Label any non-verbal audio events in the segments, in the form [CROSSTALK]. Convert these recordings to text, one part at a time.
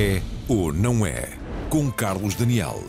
É ou não é? Com Carlos Daniel.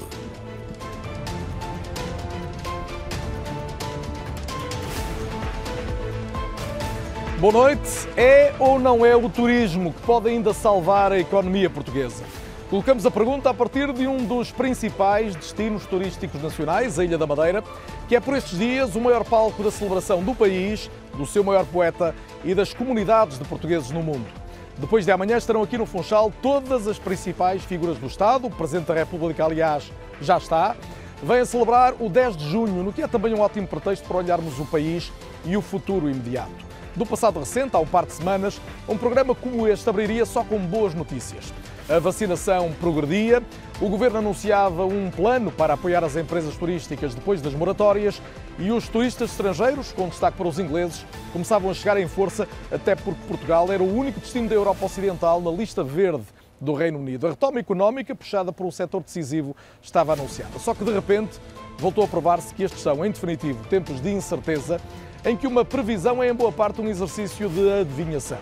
Boa noite. É ou não é o turismo que pode ainda salvar a economia portuguesa? Colocamos a pergunta a partir de um dos principais destinos turísticos nacionais, a Ilha da Madeira, que é por estes dias o maior palco da celebração do país, do seu maior poeta e das comunidades de portugueses no mundo. Depois de amanhã estarão aqui no Funchal todas as principais figuras do Estado. O Presidente da República, aliás, já está. Vem a celebrar o 10 de junho, no que é também um ótimo pretexto para olharmos o país e o futuro imediato. Do passado recente, há um par de semanas, um programa como este abriria só com boas notícias. A vacinação progredia, o governo anunciava um plano para apoiar as empresas turísticas depois das moratórias e os turistas estrangeiros, com destaque para os ingleses, começavam a chegar em força, até porque Portugal era o único destino da Europa Ocidental na lista verde do Reino Unido. A retoma económica, puxada por um setor decisivo, estava anunciada. Só que, de repente, voltou a provar-se que estes são, em definitivo, tempos de incerteza, em que uma previsão é, em boa parte, um exercício de adivinhação.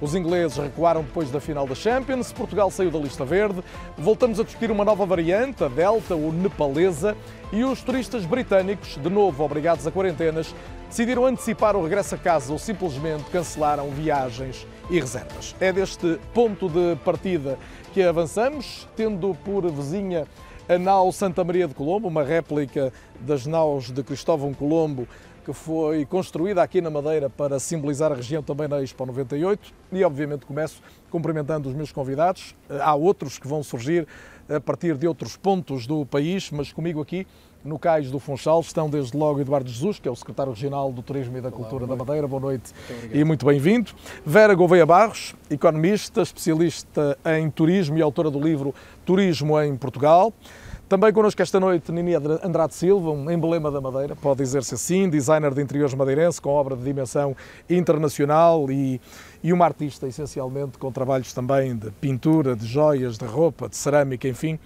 Os ingleses recuaram depois da final da Champions, Portugal saiu da lista verde, voltamos a discutir uma nova variante, a Delta ou Nepalesa, e os turistas britânicos, de novo obrigados a quarentenas, decidiram antecipar o regresso a casa ou simplesmente cancelaram viagens e reservas. É deste ponto de partida que avançamos, tendo por vizinha a nau Santa Maria de Colombo, uma réplica das naus de Cristóvão Colombo, que foi construída aqui na Madeira para simbolizar a região também na Expo 98 e obviamente começo cumprimentando os meus convidados. Há outros que vão surgir a partir de outros pontos do país, mas comigo aqui no Cais do Funchal estão desde logo Eduardo Jesus, que é o secretário regional do Turismo e da Cultura Olá, da Madeira. Boa noite muito e muito bem-vindo. Vera Gouveia Barros, economista, especialista em turismo e autora do livro Turismo em Portugal. Também connosco esta noite Nini Andrade Silva, um emblema da Madeira, pode dizer-se assim, designer de interiores madeirense, com obra de dimensão internacional e, e uma artista, essencialmente, com trabalhos também de pintura, de joias, de roupa, de cerâmica, enfim.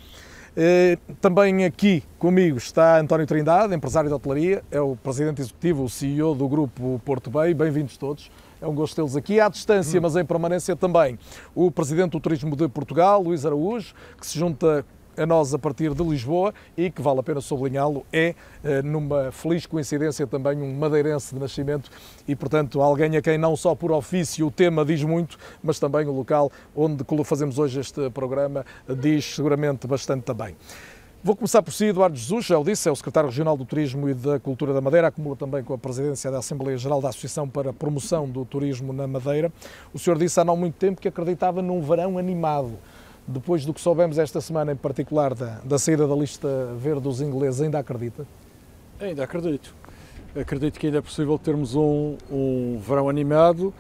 Eh, também aqui comigo está António Trindade, empresário de hotelaria, é o presidente executivo, o CEO do grupo Porto Bay. Bem-vindos todos. É um gosto tê-los aqui à distância, hum. mas em permanência também. O presidente do Turismo de Portugal, Luís Araújo, que se junta a nós a partir de Lisboa e que vale a pena sublinhá-lo, é, eh, numa feliz coincidência, também um madeirense de nascimento e, portanto, alguém a quem não só por ofício o tema diz muito, mas também o local onde fazemos hoje este programa diz seguramente bastante também. Vou começar por si, Eduardo Jesus, já o disse, é o secretário regional do Turismo e da Cultura da Madeira, acumula também com a presidência da Assembleia Geral da Associação para a Promoção do Turismo na Madeira. O senhor disse há não muito tempo que acreditava num verão animado depois do que soubemos esta semana, em particular da, da saída da lista verde dos ingleses, ainda acredita? Ainda acredito. Acredito que ainda é possível termos um, um verão animado,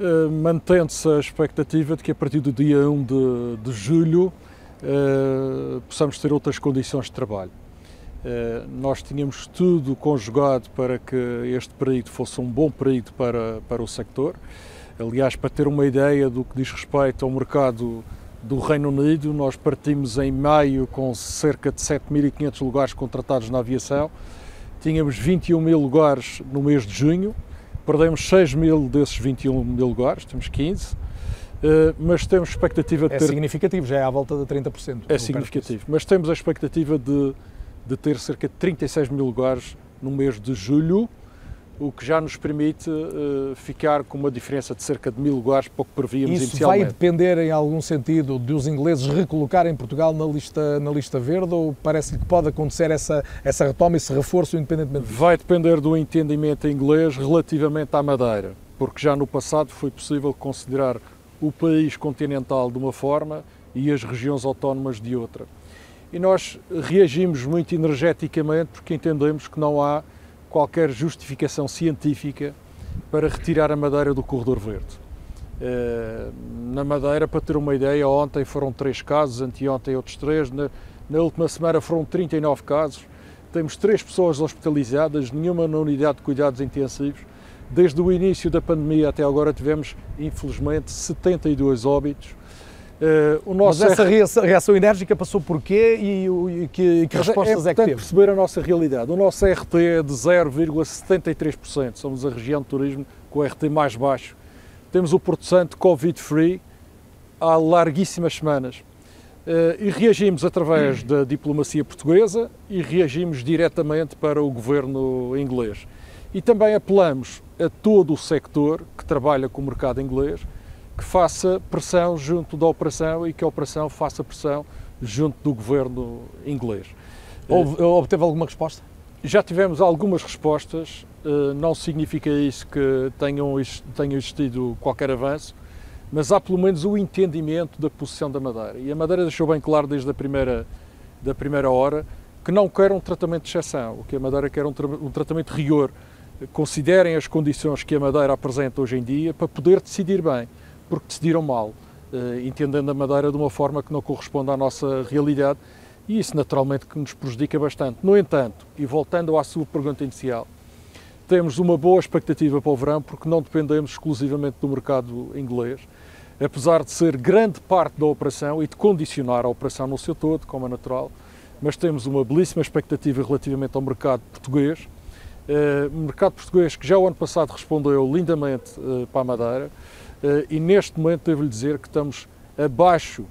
uh, mantendo-se a expectativa de que a partir do dia 1 de, de julho uh, possamos ter outras condições de trabalho. Uh, nós tínhamos tudo conjugado para que este período fosse um bom período para, para o sector. Aliás, para ter uma ideia do que diz respeito ao mercado do Reino Unido. Nós partimos em maio com cerca de 7.500 lugares contratados na aviação. Tínhamos 21 mil lugares no mês de junho, perdemos 6 mil desses 21 mil lugares, temos 15, eh, mas temos expectativa de é ter... É significativo, já é à volta de 30%. É significativo, mas temos a expectativa de, de ter cerca de 36 mil lugares no mês de julho, o que já nos permite uh, ficar com uma diferença de cerca de mil lugares para o que prevíamos Isso inicialmente. Isso vai depender, em algum sentido, dos ingleses recolocarem Portugal na lista, na lista verde ou parece-lhe que pode acontecer essa, essa retoma, esse reforço, independentemente disso? Vai depender do entendimento inglês relativamente à Madeira, porque já no passado foi possível considerar o país continental de uma forma e as regiões autónomas de outra. E nós reagimos muito energeticamente porque entendemos que não há qualquer justificação científica para retirar a Madeira do corredor verde. Eh, na Madeira, para ter uma ideia, ontem foram três casos, anteontem outros três, na, na última semana foram 39 casos, temos três pessoas hospitalizadas, nenhuma na unidade de cuidados intensivos. Desde o início da pandemia até agora tivemos, infelizmente, 72 óbitos Uh, Mas essa reação enérgica passou por quê e, e que, que respostas é, é, que teve? perceber a nossa realidade. O nosso RT é de 0,73%. Somos a região de turismo com o RT mais baixo. Temos o Porto Santo Covid-free há larguíssimas semanas. e reagimos através da diplomacia portuguesa e reagimos diretamente para o governo inglês. E também apelamos a todo o sector que trabalha com o mercado inglês que faça pressão junto da operação e que a operação faça pressão junto do governo inglês. Houve, obteve alguma resposta? Já tivemos algumas respostas, eh, não significa isso que tenham, tenha existido qualquer avanço, mas há pelo menos o entendimento da posição da Madeira. E a Madeira deixou bem claro desde a primeira, da primeira hora que não quer um tratamento de exceção, o que a Madeira quer um, tra um tratamento de rigor. Considerem as condições que a Madeira apresenta hoje em dia para poder decidir bem, porque decidiram mal, eh, entendendo a Madeira de uma forma que não corresponde à nossa realidade e isso naturalmente que nos prejudica bastante. No entanto, e voltando à sua pergunta inicial, temos uma boa expectativa para o verão porque não dependemos exclusivamente do mercado inglês, apesar de ser grande parte da operação e de condicionar a operação no seu todo, como é natural, mas temos uma belíssima expectativa relativamente ao mercado português. Uh, mercado português que já o ano passado respondeu lindamente uh, para a Madeira e neste momento devo-lhe dizer que estamos abaixo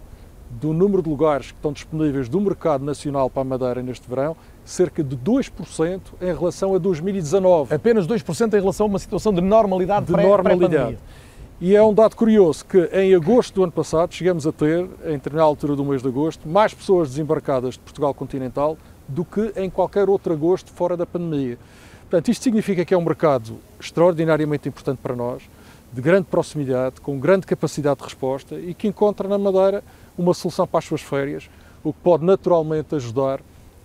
do número de lugares que estão disponíveis do mercado nacional para a Madeira neste verão, cerca de 2% em relação a 2019. Apenas 2% em relação a uma situação de normalidade de pré, normalidade. E é um dado curioso que em agosto do ano passado chegamos a ter, em determinada altura do mês de agosto, mais pessoas desembarcadas de Portugal continental do que em qualquer outro agosto fora da pandemia. Portanto, isto significa que é um mercado extraordinariamente importante para nós, de grande proximidade, com grande capacidade de resposta e que encontra na Madeira uma solução para as suas férias, o que pode naturalmente ajudar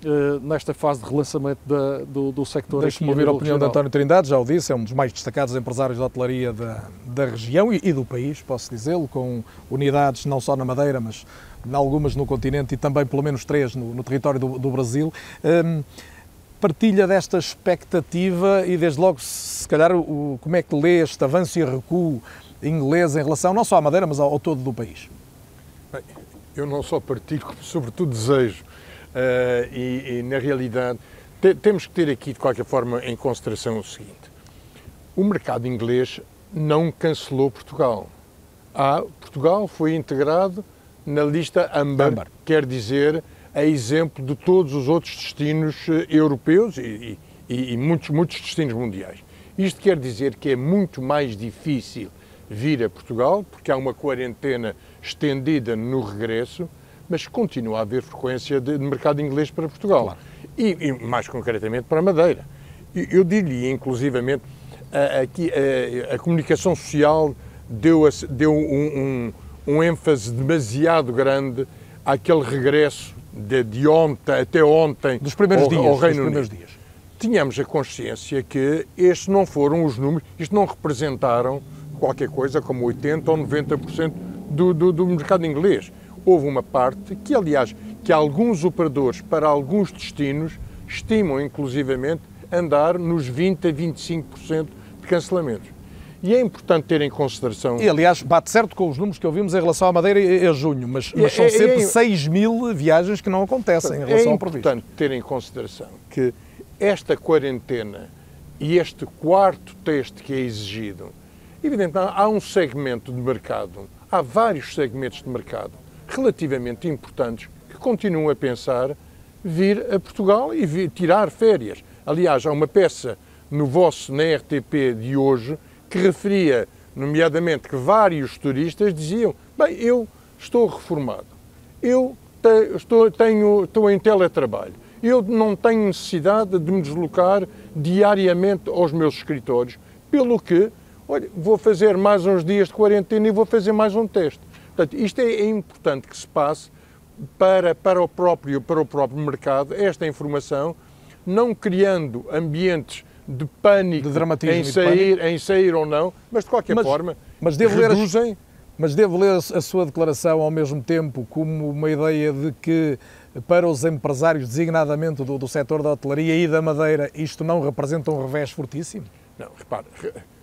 Uh, nesta fase de relançamento da, do, do sector. Deixe-me ouvir a opinião regional. de António Trindade, já o disse, é um dos mais destacados empresários da hotelaria da, da região e, e do país, posso dizê-lo, com unidades não só na Madeira, mas algumas no continente e também pelo menos três no, no território do, do Brasil. Um, partilha desta expectativa e desde logo, se calhar, o, como é que lê este avanço e recuo inglês em relação não só à Madeira, mas ao, ao todo do país? Bem, eu não só partilho, como sobretudo desejo. Uh, e, e, na realidade, te, temos que ter aqui, de qualquer forma, em consideração o seguinte: o mercado inglês não cancelou Portugal. Ah, Portugal foi integrado na lista Amber, quer dizer, a exemplo de todos os outros destinos eh, europeus e, e, e muitos, muitos destinos mundiais. Isto quer dizer que é muito mais difícil vir a Portugal, porque há uma quarentena estendida no regresso, mas continua a haver frequência de, mercado inglês para Portugal. Claro. E, e, mais concretamente para a Madeira. Eu diria, inclusivamente, aqui a, a, a, comunicação social deu, deu um, um, um, ênfase demasiado grande àquele regresso de, de ontem até ontem dos primeiros ao, dias, ao Reino Unido. Dias. Tínhamos a consciência que estes não foram os números, isto não representaram qualquer coisa como 80% ou 90% do, do, do mercado inglês. Houve uma parte que, aliás, que alguns operadores para alguns destinos estimam inclusivamente andar nos 20 a 25% de cancelamentos. E é importante ter em consideração. E, aliás, bate certo com os números que ouvimos em relação à Madeira e a junho, mas, mas são é, sempre é, 6 mil viagens que não acontecem em relação é ao previsto. É importante ter em consideração que esta quarentena e este quarto teste que é exigido, evidentemente, há um segmento de mercado há vários segmentos de mercado relativamente importantes que continuam a pensar vir a Portugal e vir, tirar férias. Aliás, há uma peça no vosso, na RTP de hoje, que referia, nomeadamente, que vários turistas diziam: bem, eu estou reformado, eu te, estou, tenho, estou em teletrabalho, eu não tenho necessidade de me deslocar diariamente aos meus escritórios, pelo que olha, vou fazer mais uns dias de quarentena e vou fazer mais um teste. Portanto, isto é, é importante que se passe para, para, o próprio, para o próprio mercado esta informação, não criando ambientes de pânico de em, sair, em sair ou não, mas de qualquer mas, forma mas devo reduzem... Ler mas devo ler a sua declaração ao mesmo tempo como uma ideia de que para os empresários, designadamente do, do setor da hotelaria e da madeira, isto não representa um revés fortíssimo? Não, repare,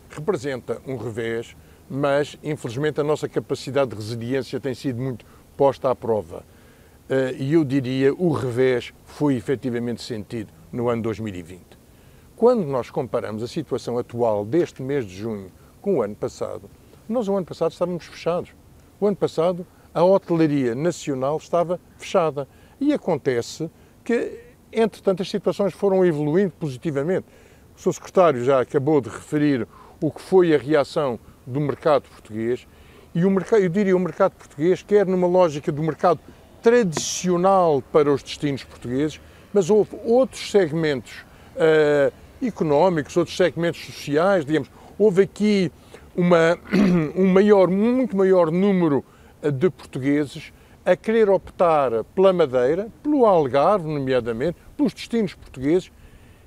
representa um revés, mas infelizmente a nossa capacidade de resiliência tem sido muito posta à prova. Eh, e eu diria o revés foi efetivamente sentido no ano 2020. Quando nós comparamos a situação atual deste mês de junho com o ano passado, nós o ano passado estávamos fechados. O ano passado a hotelaria nacional estava fechada. E acontece que, entretanto, as situações foram evoluindo positivamente. O Sr. Secretário já acabou de referir o que foi a reação do mercado português e o mercado, eu diria o mercado português, quer numa lógica do mercado tradicional para os destinos portugueses, mas houve outros segmentos uh, económicos, outros segmentos sociais, digamos, houve aqui uma, [CLEARS THROAT] um maior, muito maior número de portugueses a querer optar pela Madeira, pelo Algarve, nomeadamente, pelos destinos portugueses,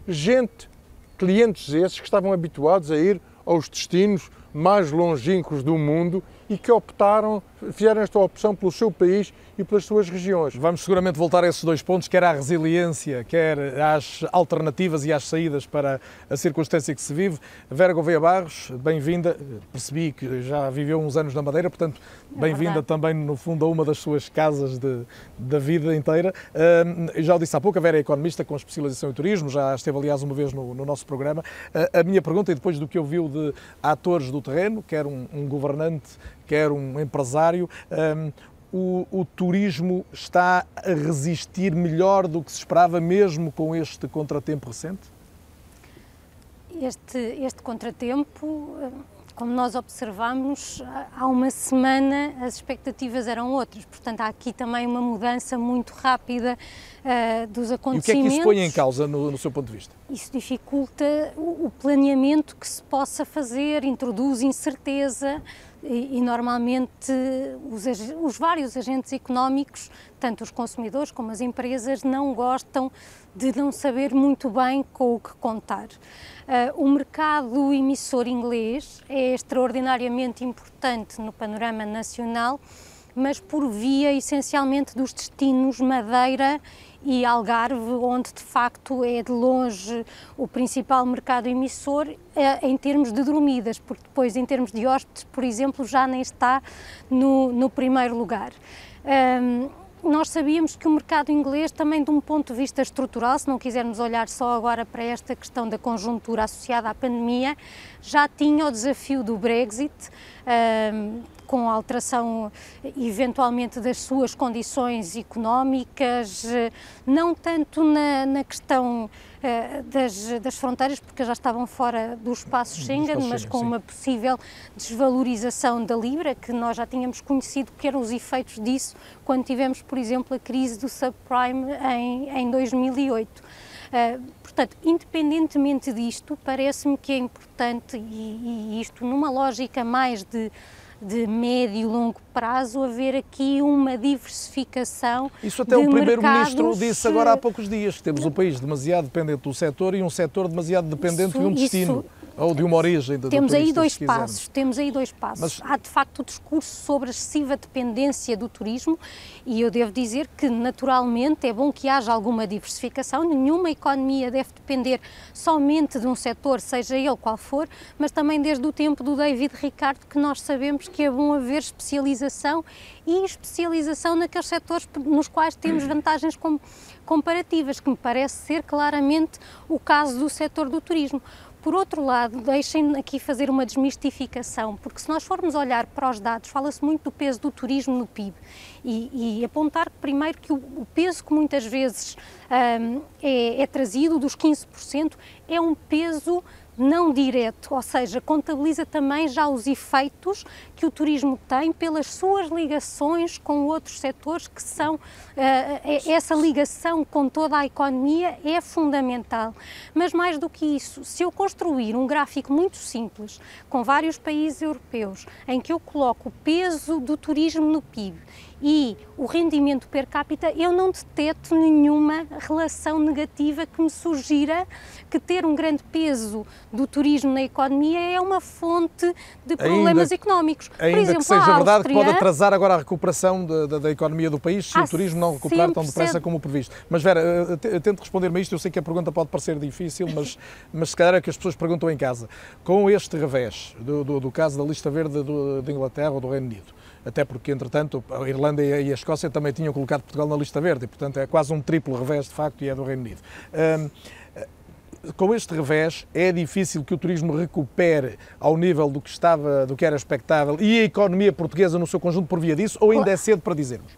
gente, clientes esses que estavam habituados a ir aos destinos mais longínquos do mundo e que optaram, fizeram esta opção pelo seu país e pelas suas regiões. Vamos seguramente voltar a esses dois pontos, quer à resiliência, quer às alternativas e às saídas para a circunstância que se vive. Vera Gouveia Barros, bem-vinda. Percebi que já viveu uns anos na Madeira, portanto, é bem-vinda também, no fundo, a uma das suas casas de, da vida inteira. Uh, já o disse há pouco, a Vera é economista com especialização em turismo, já esteve, aliás, uma vez no, no nosso programa. Uh, a minha pergunta, e depois do que ouviu de atores do terreno, quer um, um governante quer um empresário, um, o, o, turismo está a resistir melhor do que se esperava, mesmo com este contratempo recente? Este, este contratempo, como nós observamos, há uma semana as expectativas eram outras, portanto há aqui também uma mudança muito rápida uh, dos acontecimentos. E o que é que isso põe em causa no, no seu ponto de vista? Isso dificulta o, o planeamento que se possa fazer, introduz incerteza, e, e normalmente os, os, vários agentes económicos, tanto os consumidores como as empresas, não gostam de não saber muito bem com o que contar. Uh, o mercado emissor inglês é extraordinariamente importante no panorama nacional, mas por via essencialmente dos destinos Madeira e Algarve, onde de facto é de longe o principal mercado emissor é, em termos de dormidas, porque depois em termos de hóspedes, por exemplo, já nem está no, no primeiro lugar. Um, nós sabíamos que o mercado inglês, também de um ponto de vista estrutural, se não quisermos olhar só agora para esta questão da conjuntura associada à pandemia, já tinha o desafio do Brexit, com a alteração eventualmente das suas condições económicas, não tanto na, na questão uh, das, das, fronteiras, porque já estavam fora do espaço Schengen, espaço mas com sim. uma possível desvalorização da Libra, que nós já tínhamos conhecido que eram os efeitos disso quando tivemos, por exemplo, a crise do subprime em, em 2008. Uh, portanto, independentemente disto, parece-me que é importante, e, e isto numa lógica mais de de médio e longo prazo haver aqui uma diversificação. Isso até o Primeiro-Ministro disse agora há poucos dias, que temos um país demasiado dependente do setor e um setor demasiado dependente isso, de um destino. Isso, ou de uma origem de, temos aí dois passos temos aí dois passos. Mas... há de facto o discurso sobre a excessiva dependência do turismo e eu devo dizer que naturalmente é bom que haja alguma diversificação. Nenhuma economia deve depender somente de um setor seja ele qual for mas também desde o tempo do David Ricardo que nós sabemos que é bom haver especialização e especialização naqueles setores nos quais temos vantagens comparativas que me parece ser claramente o caso do setor do turismo por outro lado, deixem aqui fazer uma desmistificação, porque se nós formos olhar para os dados, fala-se muito do peso do turismo no PIB e, e apontar primeiro que o, o, peso que muitas vezes um, é, é trazido, dos 15%, é um peso não direto, ou seja, contabiliza também já os efeitos que o turismo tem pelas suas ligações com outros setores que são, uh, essa ligação com toda a economia é fundamental. Mas mais do que isso, se eu construir um gráfico muito simples, com vários países europeus, em que eu coloco o peso do turismo no PIB e o rendimento per capita, eu não deteto nenhuma relação negativa que me sugira que ter um grande peso do turismo na economia é uma fonte de problemas ainda, económicos. Ainda Por exemplo, que seja Áustria, verdade que pode atrasar agora a recuperação da, economia do país se o turismo não recuperar tão depressa como previsto. Mas Vera, tento responder-me a isto, eu sei que a pergunta pode parecer difícil, mas, [LAUGHS] mas se calhar é que as pessoas perguntam em casa. Com este revés do, do, do caso da lista verde da Inglaterra ou do Reino Unido, até porque, entretanto, a Irlanda e a Escócia também tinham colocado Portugal na lista verde, e, portanto, é quase um triplo revés, de facto, e é do Reino Unido. Um, com este revés, é difícil que o turismo recupere ao nível do que estava, do que era expectável e a economia portuguesa no seu conjunto por via disso, ou ainda é cedo para dizermos?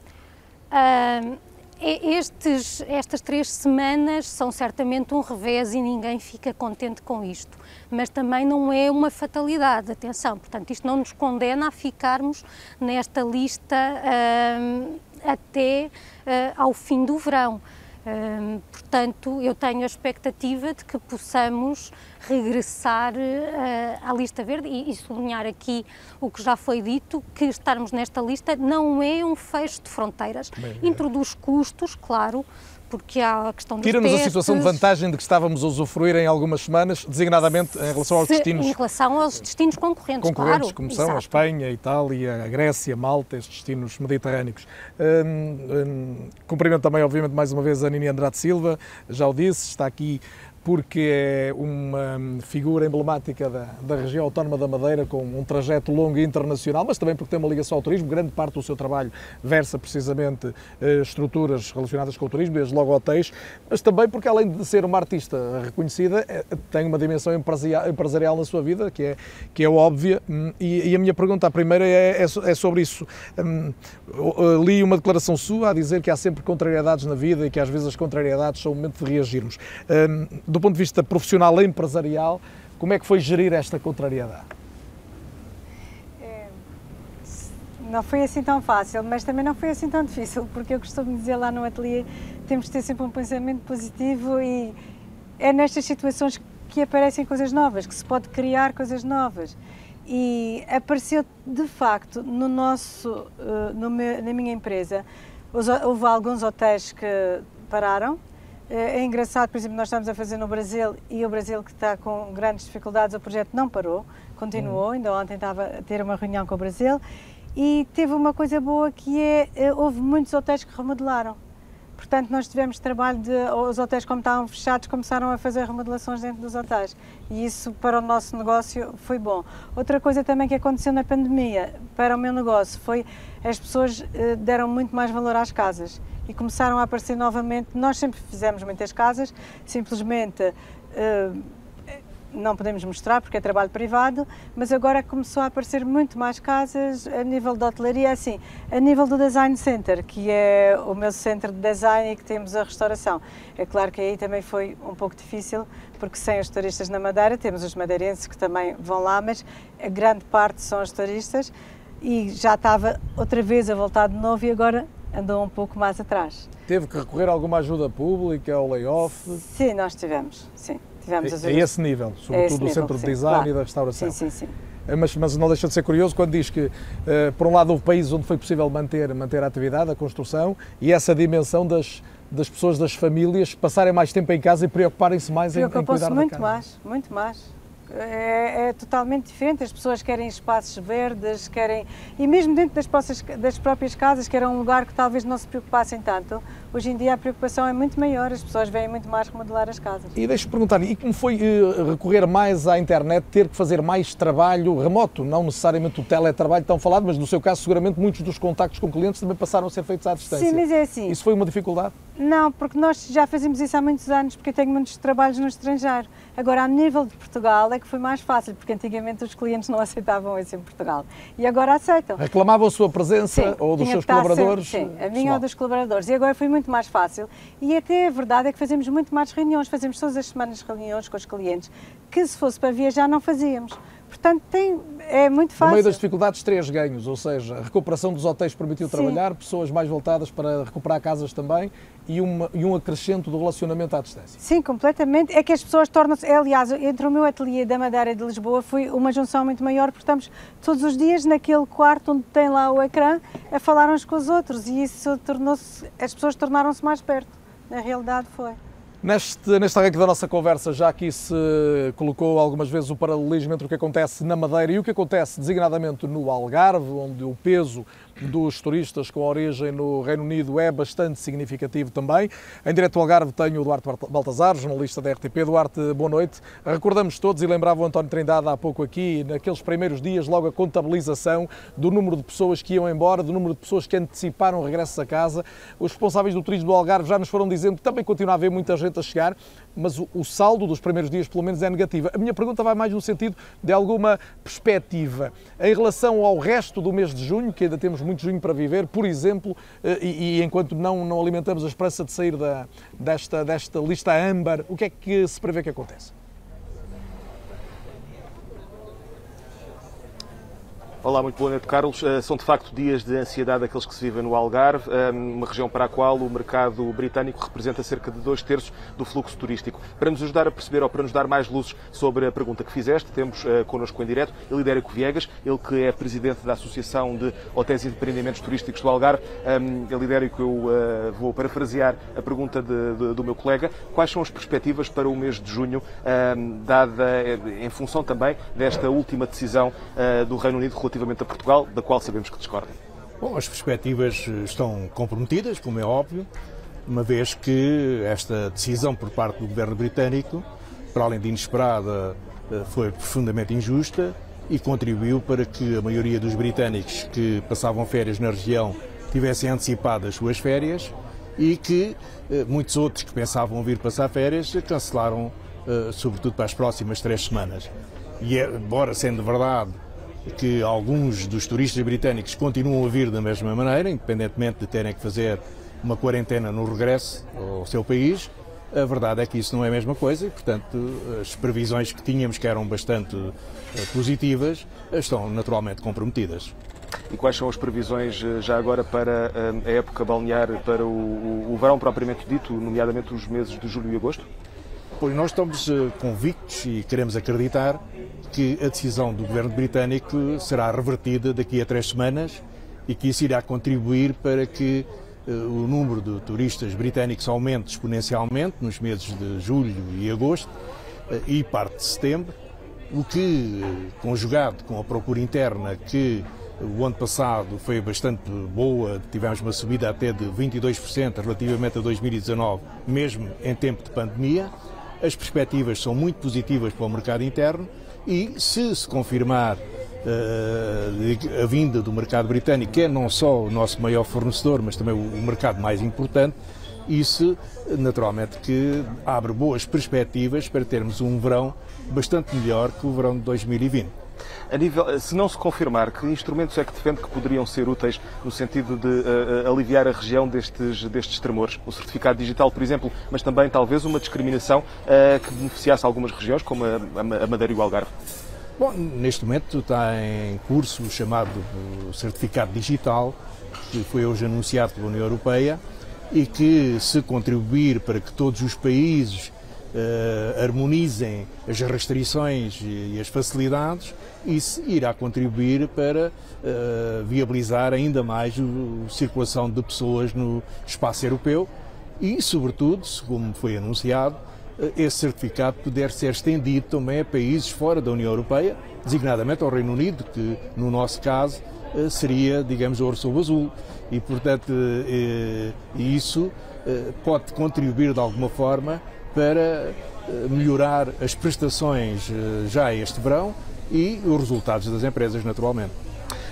Uh, estes, estas três semanas são certamente um revés e ninguém fica contente com isto, mas também não é uma fatalidade, atenção, portanto, isto não nos condena a ficarmos nesta lista uh, até uh, ao fim do verão portanto, eu tenho a expectativa de que possamos regressar uh, à lista verde e, e, sublinhar aqui o que já foi dito, que estarmos nesta lista não é um fecho de fronteiras. Bem, Introduz custos, claro, porque há a questão dos Tira-nos a situação de vantagem de que estávamos a usufruir em algumas semanas, designadamente em relação aos Se, destinos... Em relação aos destinos concorrentes, Concorrentes, claro. como são Exato. a Espanha, a Itália, a Grécia, Malta, estes destinos mediterrâneos. Hum, hum, cumprimento também, obviamente, mais uma vez a Nini Andrade Silva, já o disse, está aqui porque é uma figura emblemática da, da, região autónoma da Madeira, com um trajeto longo e internacional, mas também porque tem uma ligação ao turismo. Grande parte do seu trabalho versa precisamente eh, estruturas relacionadas com o turismo, desde logo hotéis, mas também porque, além de ser uma artista reconhecida, é, tem uma dimensão empresarial, na sua vida, que é, que é óbvia. Hum, e, e a minha pergunta, a primeira, é, é, é sobre isso. Hum, li uma declaração sua a dizer que há sempre contrariedades na vida e que às vezes as contrariedades são o momento de reagirmos. Hum, do ponto de vista profissional e empresarial, como é que foi gerir esta contrariedade? É, não foi assim tão fácil, mas também não foi assim tão difícil, porque eu costumo dizer lá no ateliê, temos de ter sempre um pensamento positivo e é nestas situações que aparecem coisas novas, que se pode criar coisas novas. E apareceu de facto no nosso, eh, no meu, na minha empresa, houve alguns hotéis que pararam, é, é engraçado, por exemplo, nós estamos a fazer no Brasil e o Brasil que está com grandes dificuldades, o projeto não parou, continuou, hum. ainda ontem estava a ter uma reunião com o Brasil e teve uma coisa boa que é, eh, houve muitos hotéis que remodelaram. Portanto, nós tivemos trabalho de, os hotéis como estavam fechados, começaram a fazer remodelações dentro dos hotéis e isso para o nosso negócio foi bom. Outra coisa também que aconteceu na pandemia para o meu negócio foi as pessoas eh, deram muito mais valor às casas e começaram a aparecer novamente. Nós sempre fizemos muitas casas, simplesmente uh, não podemos mostrar porque é trabalho privado, mas agora começou a aparecer muito mais casas a nível de hotelaria, assim, a nível do Design Center, que é o meu centro de design e que temos a restauração. É claro que aí também foi um pouco difícil, porque sem os turistas na Madeira, temos os madeirenses que também vão lá, mas a grande parte são os turistas e já estava outra vez a voltar de novo e agora andou um pouco mais atrás. Teve que recorrer a alguma ajuda pública, ao layoff? Sim, nós tivemos, sim. Tivemos a, a esse nível, sobretudo o centro de design claro. e da restauração. Sim, sim, sim. Eh, mas, mas, não deixa de ser curioso quando diz que, uh, por um lado, houve países onde foi possível manter, manter a atividade, a construção, e essa dimensão das, das pessoas, das famílias, passarem mais tempo em casa e preocuparem-se mais em, em cuidar da casa. muito mais, muito mais é, é, totalmente diferente. As pessoas querem espaços verdes, querem. E mesmo dentro das, das próprias casas, que era um lugar que talvez não se preocupassem tanto, hoje em dia a preocupação é muito maior, as pessoas vêm muito mais remodelar as casas. E deixe-me perguntar, e como foi uh, recorrer mais à internet, ter que fazer mais trabalho remoto? Não necessariamente o teletrabalho tão falado, mas no seu caso, seguramente muitos dos contactos com clientes também passaram a ser feitos à distância. Sim, mas é assim. Isso foi uma dificuldade? Não, porque nós já fazemos isso há muitos anos, porque eu tenho muitos trabalhos no estrangeiro. Agora, a nível de Portugal, é que foi mais fácil, porque antigamente os clientes não [LAUGHS] aceitavam isso em Portugal. E agora aceitam. Reclamavam a sua presença sim, ou dos seus colaboradores? Sempre, sim, a minha ou dos colaboradores. E agora foi muito mais fácil. E até a verdade é que fazemos muito mais reuniões. Fazemos todas as semanas reuniões com os clientes, que se fosse para viajar não fazíamos. Portanto, tem, é muito fácil. No meio das dificuldades, três ganhos, ou seja, a recuperação dos hotéis permitiu Sim. trabalhar, pessoas mais voltadas para recuperar casas também e, uma, e um acrescento do relacionamento à distância. Sim, completamente. É que as pessoas tornam-se. Aliás, entre o meu ateliê da Madeira e de Lisboa foi uma junção muito maior, porque estamos todos os dias naquele quarto onde tem lá o ecrã a falar uns com os outros e isso tornou-se. As pessoas tornaram-se mais perto. Na realidade, foi. Neste, neste arranque da nossa conversa, já aqui se colocou algumas vezes o paralelismo entre o que acontece na Madeira e o que acontece designadamente no Algarve, onde o peso dos turistas com origem no Reino Unido é bastante significativo também. Em direto ao Algarve tenho o Duarte Baltazar, jornalista da RTP. Duarte, boa noite. Recordamos todos, e lembrava o António Trindade há pouco aqui, naqueles primeiros dias, logo a contabilização do número de pessoas que iam embora, do número de pessoas que anteciparam regressos a casa. Os responsáveis do turismo do Algarve já nos foram dizendo que também continua a haver muita gente a chegar, mas o, o saldo dos primeiros dias, pelo menos, é negativo. A minha pergunta vai mais no sentido de alguma perspectiva em relação ao resto do mês de junho, que ainda temos muito junho para viver, por exemplo, eh, e, e enquanto não, não alimentamos a esperança de sair da, desta, desta lista âmbar, o que é que se prevê que aconteça? Olá, muito boa noite, Carlos. Eh, são de facto dias de ansiedade aqueles que se vivem no Algarve, eh, uma região para a qual o mercado britânico representa cerca de dois terços do fluxo turístico. Para nos ajudar a perceber ou para nos dar mais luzes sobre a pergunta que fizeste, temos eh, connosco em direto Elidérico Viegas, ele que é presidente da Associação de Hotéis e Empreendimentos Turísticos do Algarve. Elidérico, eu vou parafrasear a pergunta de, de, do meu colega. Quais são as perspectivas para o mês de junho, dada em função também desta última decisão do Reino Unido relativamente a Portugal, da qual sabemos que discordem? Bom, as perspectivas eh, estão comprometidas, como é óbvio, uma vez que esta decisão por parte do governo britânico, para além de inesperada, eh, foi profundamente injusta e contribuiu para que a maioria dos britânicos que passavam férias na região tivessem antecipado as suas férias e que eh, muitos outros que pensavam vir passar férias cancelaram, sobretudo para as próximas três semanas. E, embora sendo verdade que alguns dos turistas britânicos continuam a vir da mesma maneira, independentemente de terem que fazer uma quarentena no regresso ao seu país. A verdade é que isso não é a mesma coisa e, portanto, as previsões que tínhamos, que eram bastante eh, positivas, estão naturalmente comprometidas. E quais são as previsões eh, já agora para eh, a época balnear, para o, o verão propriamente dito, nomeadamente os meses de julho e agosto? Pois nós estamos convictos e queremos acreditar que a decisão do governo britânico será revertida daqui a três semanas e que isso irá contribuir para que uh, o número de turistas britânicos aumente exponencialmente nos meses de julho e agosto uh, e parte de setembro, o que, conjugado com a procura interna que o ano passado foi bastante boa, tivemos uma subida até de 22% relativamente a 2019, mesmo em tempo de pandemia. As perspectivas são muito positivas para o mercado interno e se se confirmar uh, a vinda do mercado britânico, que é não só o nosso maior fornecedor, mas também o mercado mais importante, isso naturalmente que abre boas perspectivas para termos um verão bastante melhor que o verão de 2020. Nível, se não se confirmar, que instrumentos é que defende que poderiam ser úteis no sentido de uh, aliviar a região destes, destes tremores? O certificado digital, por exemplo, mas também talvez uma discriminação uh, que beneficiasse algumas regiões, como a, a Madeira e o Algarve? Bom, neste momento está em curso o chamado certificado digital, que foi hoje anunciado pela União Europeia e que, se contribuir para que todos os países harmonizem as restrições e as facilidades, isso irá contribuir para uh, viabilizar ainda mais a circulação de pessoas no espaço europeu e, sobretudo, como foi anunciado, uh, esse certificado poder ser estendido também a países fora da União Europeia, designadamente ao Reino Unido, que no nosso caso seria, digamos, ouro sobre azul. E, portanto, isso pode contribuir de alguma forma para melhorar as prestações já este verão e os resultados das empresas, naturalmente.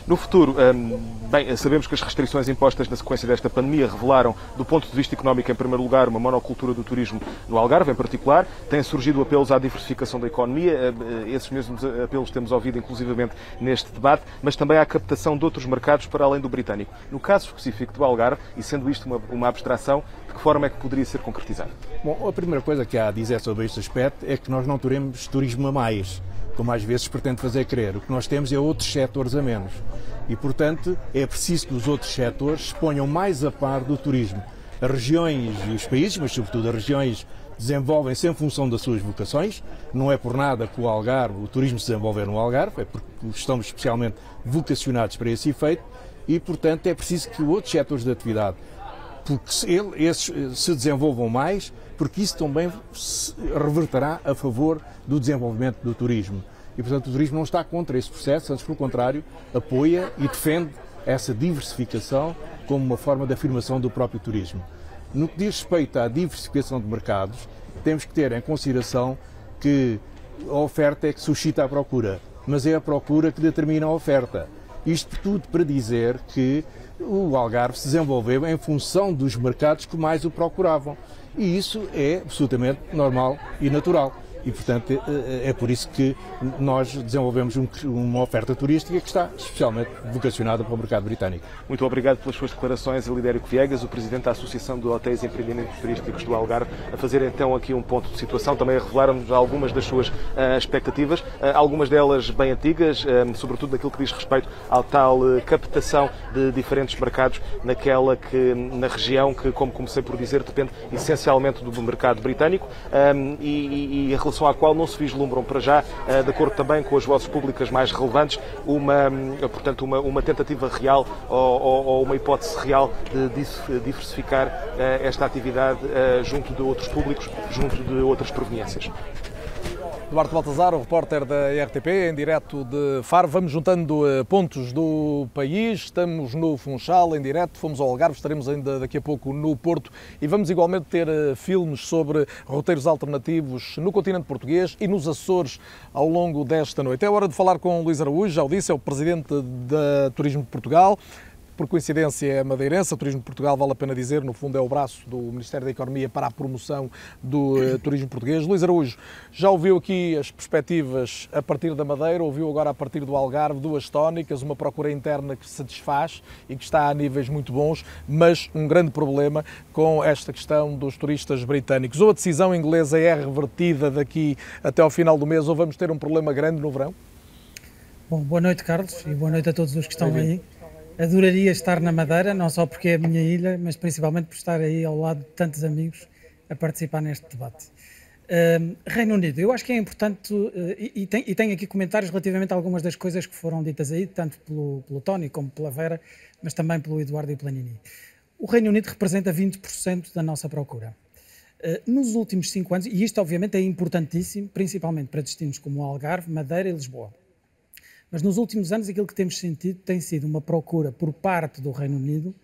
No futuro, hum, bem, sabemos que as restrições impostas na sequência desta pandemia revelaram, do ponto de vista económico, em primeiro lugar, uma monocultura do turismo no Algarve, em particular. Têm surgido apelos à diversificação da economia, hum, esses mesmos apelos temos ouvido, inclusivamente, neste debate, mas também à captação de outros mercados para além do britânico. No caso específico do Algarve, e sendo isto uma, uma abstração, de que forma é que poderia ser concretizado? Bom, a primeira coisa que há a dizer sobre este aspecto é que nós não teremos turismo a mais como às vezes pretende fazer crer. O que nós temos é outros setores a menos. E, portanto, é preciso que os outros setores se ponham mais a par do turismo. As regiões e os países, mas sobretudo as regiões, desenvolvem-se em função das suas vocações. Não é por nada que o Algarve, o turismo se desenvolver no Algarve, é porque estamos especialmente vocacionados para esse efeito e, portanto, é preciso que outros setores de atividade, porque ele, esses se desenvolvam mais, porque isso também reverterá a favor do desenvolvimento do turismo. E, portanto, o turismo não está contra esse processo, antes, pelo contrário, apoia e defende essa diversificação como uma forma de afirmação do próprio turismo. No que diz respeito à diversificação de mercados, temos que ter em consideração que a oferta é que suscita a procura, mas é a procura que determina a oferta. Isto tudo para dizer que o Algarve se desenvolveu em função dos mercados que mais o procuravam. E isso é absolutamente normal e natural e, portanto, é, é por isso que nós desenvolvemos um, uma oferta turística que está especialmente vocacionada para o mercado britânico. Muito obrigado pelas suas declarações, Lidérico Viegas, o Presidente da Associação de Hotéis e Empreendimentos Turísticos do Algarve, a fazer então aqui um ponto de situação, também a revelar-nos algumas das suas uh, expectativas, uh, algumas delas bem antigas, uh, sobretudo naquilo que diz respeito à tal captação de diferentes mercados naquela que, na região que, como comecei por dizer, depende essencialmente do mercado britânico e, e, e relação à qual não se vislumbram para já, eh, de acordo também com as vozes públicas mais relevantes, uma, eh, portanto, uma, uma tentativa real ou, ou, uma hipótese real de diversificar eh, esta atividade junto de outros públicos, junto de outras proveniências. Duarte Baltazar, o repórter da RTP, em direto de Faro. Vamos juntando eh, pontos do país. Estamos no Funchal, em direto. Fomos ao Algarve, estaremos ainda daqui a pouco no Porto. E vamos igualmente ter eh, filmes sobre roteiros alternativos no continente português e nos Açores ao longo desta noite. É hora de falar com o Luís Araújo, já o disse, é o presidente da Turismo de Portugal por coincidência é madeirense, o Turismo de Portugal, vale a pena dizer, no fundo é o braço do Ministério da Economia para a promoção do uh, turismo português. Luís Araújo, já ouviu aqui as perspectivas a partir da Madeira, ouviu agora a partir do Algarve, duas tónicas, uma procura interna que se desfaz e que está a níveis muito bons, mas um grande problema com esta questão dos turistas britânicos. Ou a decisão inglesa é revertida daqui até ao final do mês, ou vamos ter um problema grande no verão? Bom, boa noite, Carlos, e boa noite a todos os que estão aí. Adoraria estar na Madeira, não só porque é a minha ilha, mas principalmente por estar aí ao lado de tantos amigos a participar neste debate. Uh, Reino Unido, eu acho que é importante, uh, e, e, tem, e, tenho aqui comentários relativamente a algumas das coisas que foram ditas aí, tanto pelo, pelo Tony como pela Vera, mas também pelo Eduardo e pela Nini. O Reino Unido representa 20% da nossa procura. Uh, nos últimos cinco anos, e isto obviamente é importantíssimo, principalmente para destinos como Algarve, Madeira e Lisboa. Mas nos últimos anos aquilo que temos sentido tem sido uma procura por parte do Reino Unido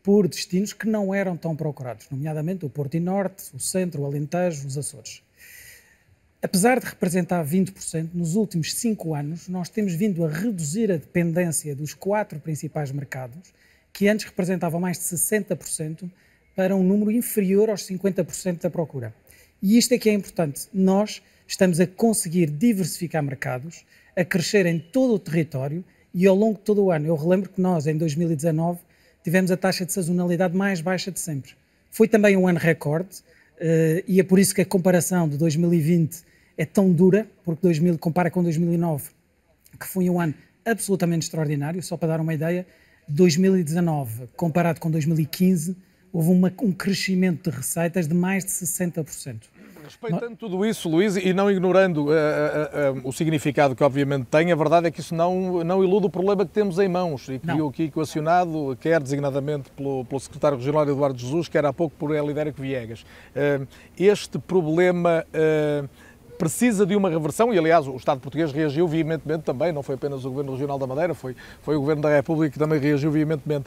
por destinos que não eram tão procurados, nomeadamente o Porto e Norte, o Centro, o Alentejo, os Açores. Apesar de representar 20%, nos últimos cinco anos nós temos vindo a reduzir a dependência dos quatro principais mercados, que antes representavam mais de 60%, para um número inferior aos 50% da procura. E isto é que é importante. Nós estamos a conseguir diversificar mercados, a crescer em todo o território e ao longo de todo o ano. Eu relembro que nós, em 2019, tivemos a taxa de sazonalidade mais baixa de sempre. Foi também um ano recorde uh, e é por isso que a comparação de 2020 é tão dura, porque 2000 compara com 2009, que foi um ano absolutamente extraordinário. Só para dar uma ideia, 2019 comparado com 2015, houve uma, um crescimento de receitas de mais de 60%. Respeitando tudo isso, Luís, e não ignorando uh, uh, uh, o significado que obviamente tem, a verdade é que isso não, não ilude o problema que temos em mãos e que viu aqui equacionado, quer designadamente pelo, pelo secretário regional Eduardo Jesus, quer há pouco por Elidérico Viegas. este problema precisa de uma reversão e, aliás, o Estado português reagiu veementemente também, não foi apenas o Governo Regional da Madeira, foi, foi o Governo da República que também reagiu veementemente.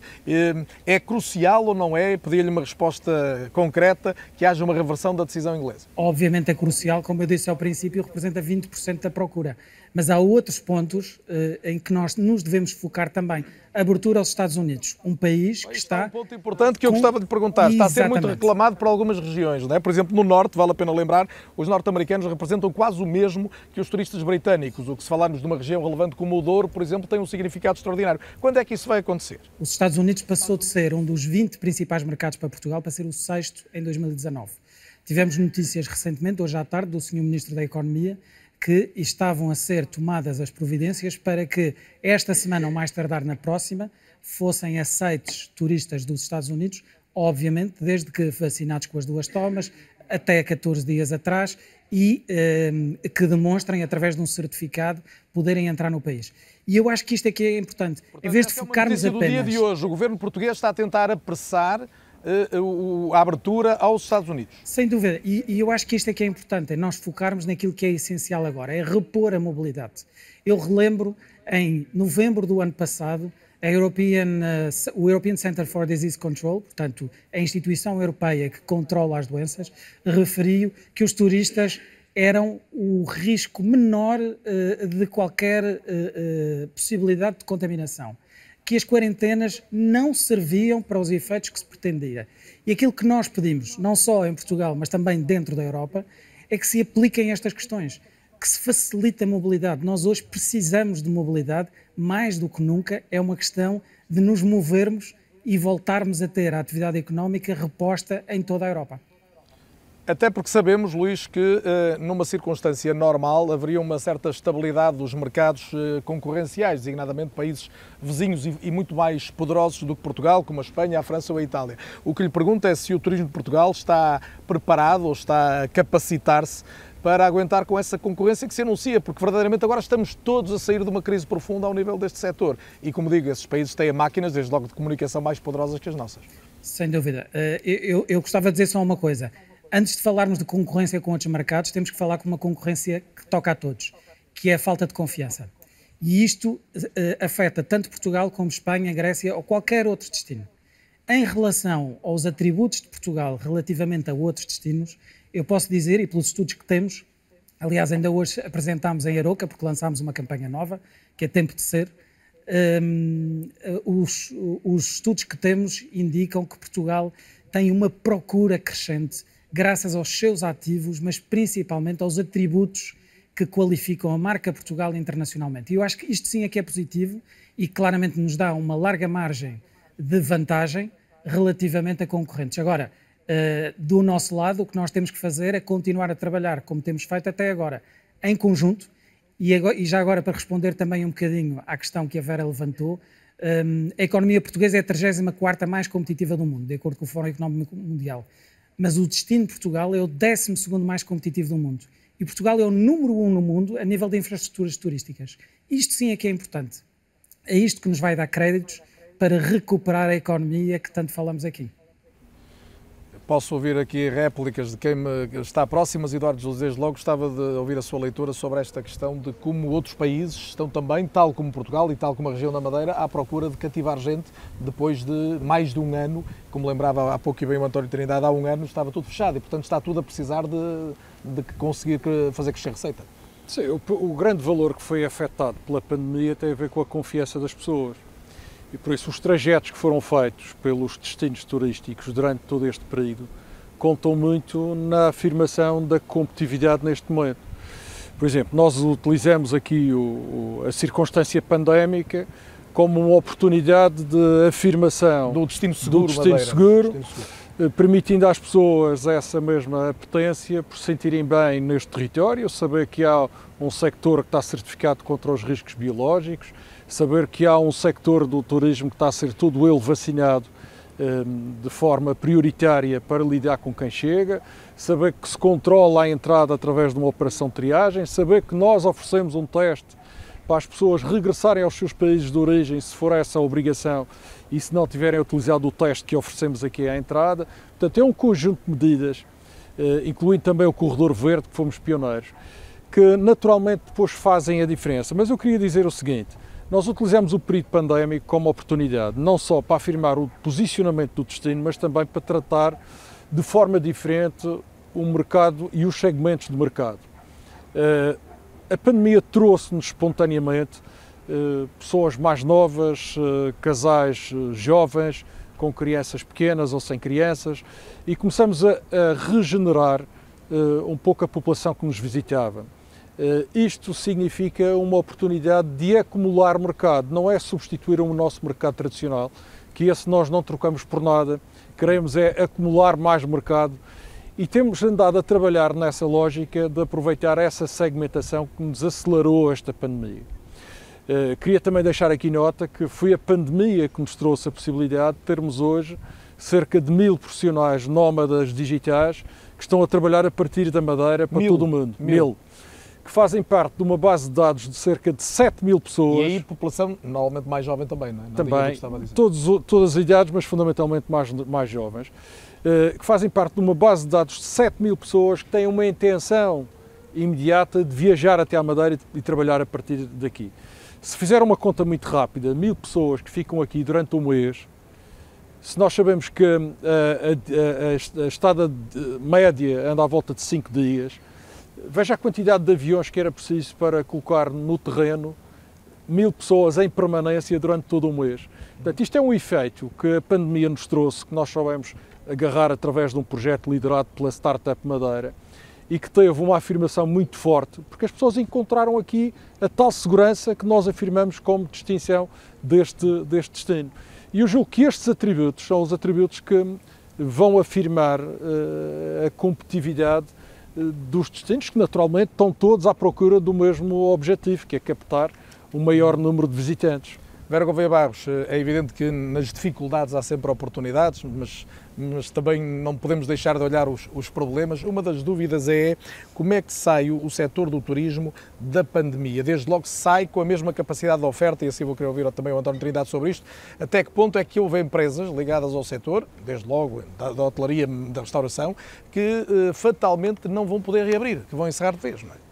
É crucial ou não é, pedir-lhe uma resposta concreta, que haja uma reversão da decisão inglesa? Obviamente é crucial, como eu disse ao princípio, representa 20% da procura. Mas há outros pontos uh, em que nós nos devemos focar também. Abertura aos Estados Unidos, um país que está. É um ponto importante que eu gostava de perguntar. Está a ser muito reclamado por algumas regiões, não é? Por exemplo, no Norte, vale a pena lembrar, os norte-americanos representam quase o mesmo que os turistas britânicos. O que se falarmos de uma região relevante como o Douro, por exemplo, tem um significado extraordinário. Quando é que isso vai acontecer? Os Estados Unidos passou de ser um dos 20 principais mercados para Portugal para ser o sexto em 2019. Tivemos notícias recentemente, hoje à tarde, do Sr. Ministro da Economia, que estavam a ser tomadas as providências para que esta semana, ou mais tardar na próxima, fossem aceitos turistas dos Estados Unidos, obviamente, desde que vacinados com as duas tomas, até 14 dias atrás, e eh, que demonstrem, através de um certificado, poderem entrar no país. E eu acho que isto é que é importante. Portanto, em vez de focarmos é apenas... Do dia de hoje, o governo português está a tentar apressar a abertura aos Estados Unidos. Sem dúvida, e, e, eu acho que isto é que é importante, é nós focarmos naquilo que é essencial agora, é repor a mobilidade. Eu relembro, em novembro do ano passado, European, uh, o European Center for Disease Control, portanto, a instituição europeia que controla as doenças, referiu que os turistas eram o risco menor uh, de qualquer possibilidade de contaminação. Que as quarentenas não serviam para os efeitos que se pretendia. E aquilo que nós pedimos, não só em Portugal, mas também dentro da Europa, é que se apliquem estas questões que se facilite a mobilidade. Nós hoje precisamos de mobilidade, mais do que nunca, é uma questão de nos movermos e voltarmos a ter a atividade económica reposta em toda a Europa. Até porque sabemos, Luís, que eh, numa circunstância normal haveria uma certa estabilidade dos mercados eh, concorrenciais, designadamente países vizinhos e muito mais poderosos do que Portugal, como a Espanha, a França ou a Itália. O que lhe pergunto é se o turismo de Portugal está preparado ou está a capacitar-se para aguentar com essa concorrência que se anuncia, porque verdadeiramente agora estamos todos a sair de uma crise profunda ao nível deste setor. E como digo, esses países têm máquinas, desde logo, de comunicação mais poderosas que as nossas. Sem dúvida. Eh, eu, eu gostava de dizer só uma coisa. Antes de falarmos de concorrência com outros mercados, temos que falar com uma concorrência que toca a todos, que é a falta de confiança. E isto uh, afeta tanto Portugal como Espanha, Grécia ou qualquer outro destino. Em relação aos atributos de Portugal relativamente a outros destinos, eu posso dizer, e pelos estudos que temos, aliás, ainda hoje apresentámos em Aroca, porque lançámos uma campanha nova, que é Tempo de Ser, um, os, os estudos que temos indicam que Portugal tem uma procura crescente, graças aos seus ativos, mas principalmente aos atributos que qualificam a marca Portugal internacionalmente. E eu acho que isto sim é que é positivo e claramente nos dá uma larga margem de vantagem relativamente a concorrentes. Agora, Uh, do nosso lado, o que nós temos que fazer é continuar a trabalhar como temos feito até agora, em conjunto, e, já agora para responder também um bocadinho à questão que a Vera levantou, ehm, a economia portuguesa é a 34 mais competitiva do mundo, de acordo com o Fórum Económico Mundial. Mas o destino de Portugal é o 12 mais competitivo do mundo. E Portugal é o número um no mundo a nível de infraestruturas turísticas. Isto sim é que é importante. É isto que nos vai dar créditos para recuperar a economia que tanto falamos aqui. Posso ouvir aqui réplicas de quem me está próximo, mas Eduardo José, desde logo gostava de ouvir a sua leitura sobre esta questão de como outros países estão também, tal como Portugal e tal como a região da Madeira, à procura de cativar gente depois de mais de um ano, como lembrava há pouco e bem o António Trindade, há um ano estava tudo fechado e, portanto, está tudo a precisar de, de conseguir fazer crescer receita. Sim, o, o grande valor que foi afetado pela pandemia tem a ver com a confiança das pessoas e por isso os trajetos que foram feitos pelos destinos turísticos durante todo este período contam muito na afirmação da competitividade neste momento. Por exemplo, nós utilizamos aqui o, a circunstância pandémica como uma oportunidade de afirmação do destino seguro, do destino seguro, destino seguro eh, permitindo às pessoas essa mesma apetência por se sentirem bem neste território, saber que há um sector que está certificado contra os riscos biológicos, saber que há um sector do turismo que está a ser todo ele vacinado ehm, de forma prioritária para lidar com quem chega, saber que se controla a entrada através de uma operação de triagem, saber que nós oferecemos um teste para as pessoas regressarem aos seus países de origem, se for essa a obrigação, e se não tiverem utilizado o teste que oferecemos aqui à entrada. Portanto, é um conjunto de medidas, eh, incluindo também o corredor verde, que fomos pioneiros, que naturalmente depois fazem a diferença. Mas eu queria dizer o seguinte: nós utilizamos o período pandémico como oportunidade, não só para afirmar o posicionamento do destino, mas também para tratar de forma diferente o mercado e os segmentos do mercado. Uh, a pandemia trouxe-nos espontaneamente uh, pessoas mais novas, uh, casais jovens, com crianças pequenas ou sem crianças, e começamos a, a regenerar um pouco a população que nos visitava. Eh, isto significa uma oportunidade de acumular mercado, não é substituir o nosso mercado tradicional, que esse nós não trocamos por nada, queremos é acumular mais mercado e temos andado a trabalhar nessa lógica de aproveitar essa segmentação que nos acelerou esta pandemia. Uh, queria também deixar aqui nota que foi a pandemia que nos trouxe a possibilidade de termos hoje cerca de mil profissionais nómadas digitais que estão a trabalhar a partir da Madeira para mil. todo o mundo. Mil. mil que fazem parte de uma base de dados de cerca de 7 mil pessoas. E aí população normalmente mais jovem também, não é? também, todos, todas as idades, mas fundamentalmente mais, mais jovens, eh, que fazem parte de uma base de dados de 7 mil pessoas que têm uma intenção imediata de viajar até à Madeira e trabalhar a partir daqui. Se fizer uma conta muito rápida, mil pessoas que ficam aqui durante um mês, se nós sabemos que a, a, a, a estada média anda à volta de 5 dias, veja a quantidade de aviões que era preciso para colocar no terreno mil pessoas em permanência durante todo o mês. Portanto, isto é um efeito que a pandemia nos trouxe, que nós soubemos agarrar através de um projeto liderado pela Startup Madeira e que teve uma afirmação muito forte, porque as pessoas encontraram aqui a tal segurança que nós afirmamos como distinção deste, deste destino. E eu julgo que estes atributos são os atributos que vão afirmar uh, a competitividade dos destinos, que naturalmente estão todos à procura do mesmo objetivo, que é captar o maior número de visitantes. Vera Gouveia Barros, é evidente que nas dificuldades há sempre oportunidades, mas, mas também não podemos deixar de olhar os, os, problemas. Uma das dúvidas é como é que sai o, o setor do turismo da pandemia. Desde logo sai com a mesma capacidade de oferta, e assim vou querer ouvir também o António Trindade sobre isto, até que ponto é que houve empresas ligadas ao setor, desde logo da, da hotelaria, da restauração, que eh, fatalmente não vão poder reabrir, que vão encerrar de vez, não é?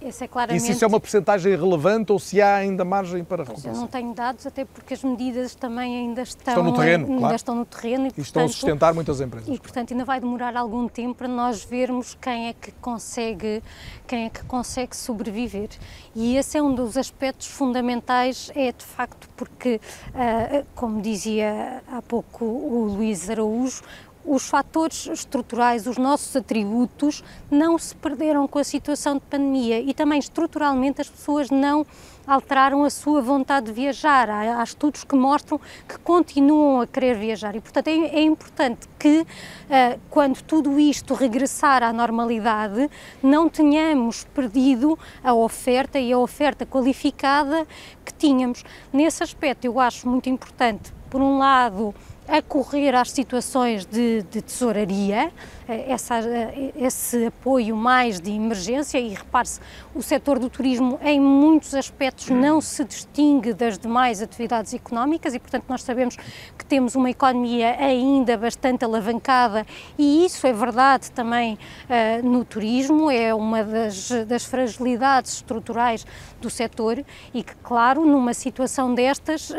Esse é claramente... E se isso é uma porcentagem relevante ou se há ainda margem para recuperação? Eu não tenho dados, até porque as medidas também ainda estão, estão no terreno, ainda claro. estão no terreno. E, e portanto, estão a sustentar muitas empresas. E, portanto, ainda vai demorar algum tempo para nós vermos quem é que consegue, quem é que consegue sobreviver. E esse é um dos aspectos fundamentais, é de facto porque, ah, como dizia há pouco o Luís Araújo, os fatores estruturais, os nossos atributos, não se perderam com a situação de pandemia e também estruturalmente as pessoas não alteraram a sua vontade de viajar. Há, há estudos que mostram que continuam a querer viajar e, portanto, é, é importante que, uh, quando tudo isto regressar à normalidade, não tenhamos perdido a oferta e a oferta qualificada que tínhamos. Nesse aspecto, eu acho muito importante, por um lado, acorrer às situações de, de tesouraria, eh, essa, eh, esse apoio mais de emergência e repare-se, o setor do turismo em muitos aspectos não se distingue das demais atividades económicas e, portanto, nós sabemos que temos uma economia ainda bastante alavancada e isso é verdade também uh, no turismo, é uma das, das fragilidades estruturais do setor e que, claro, numa situação destas, uh,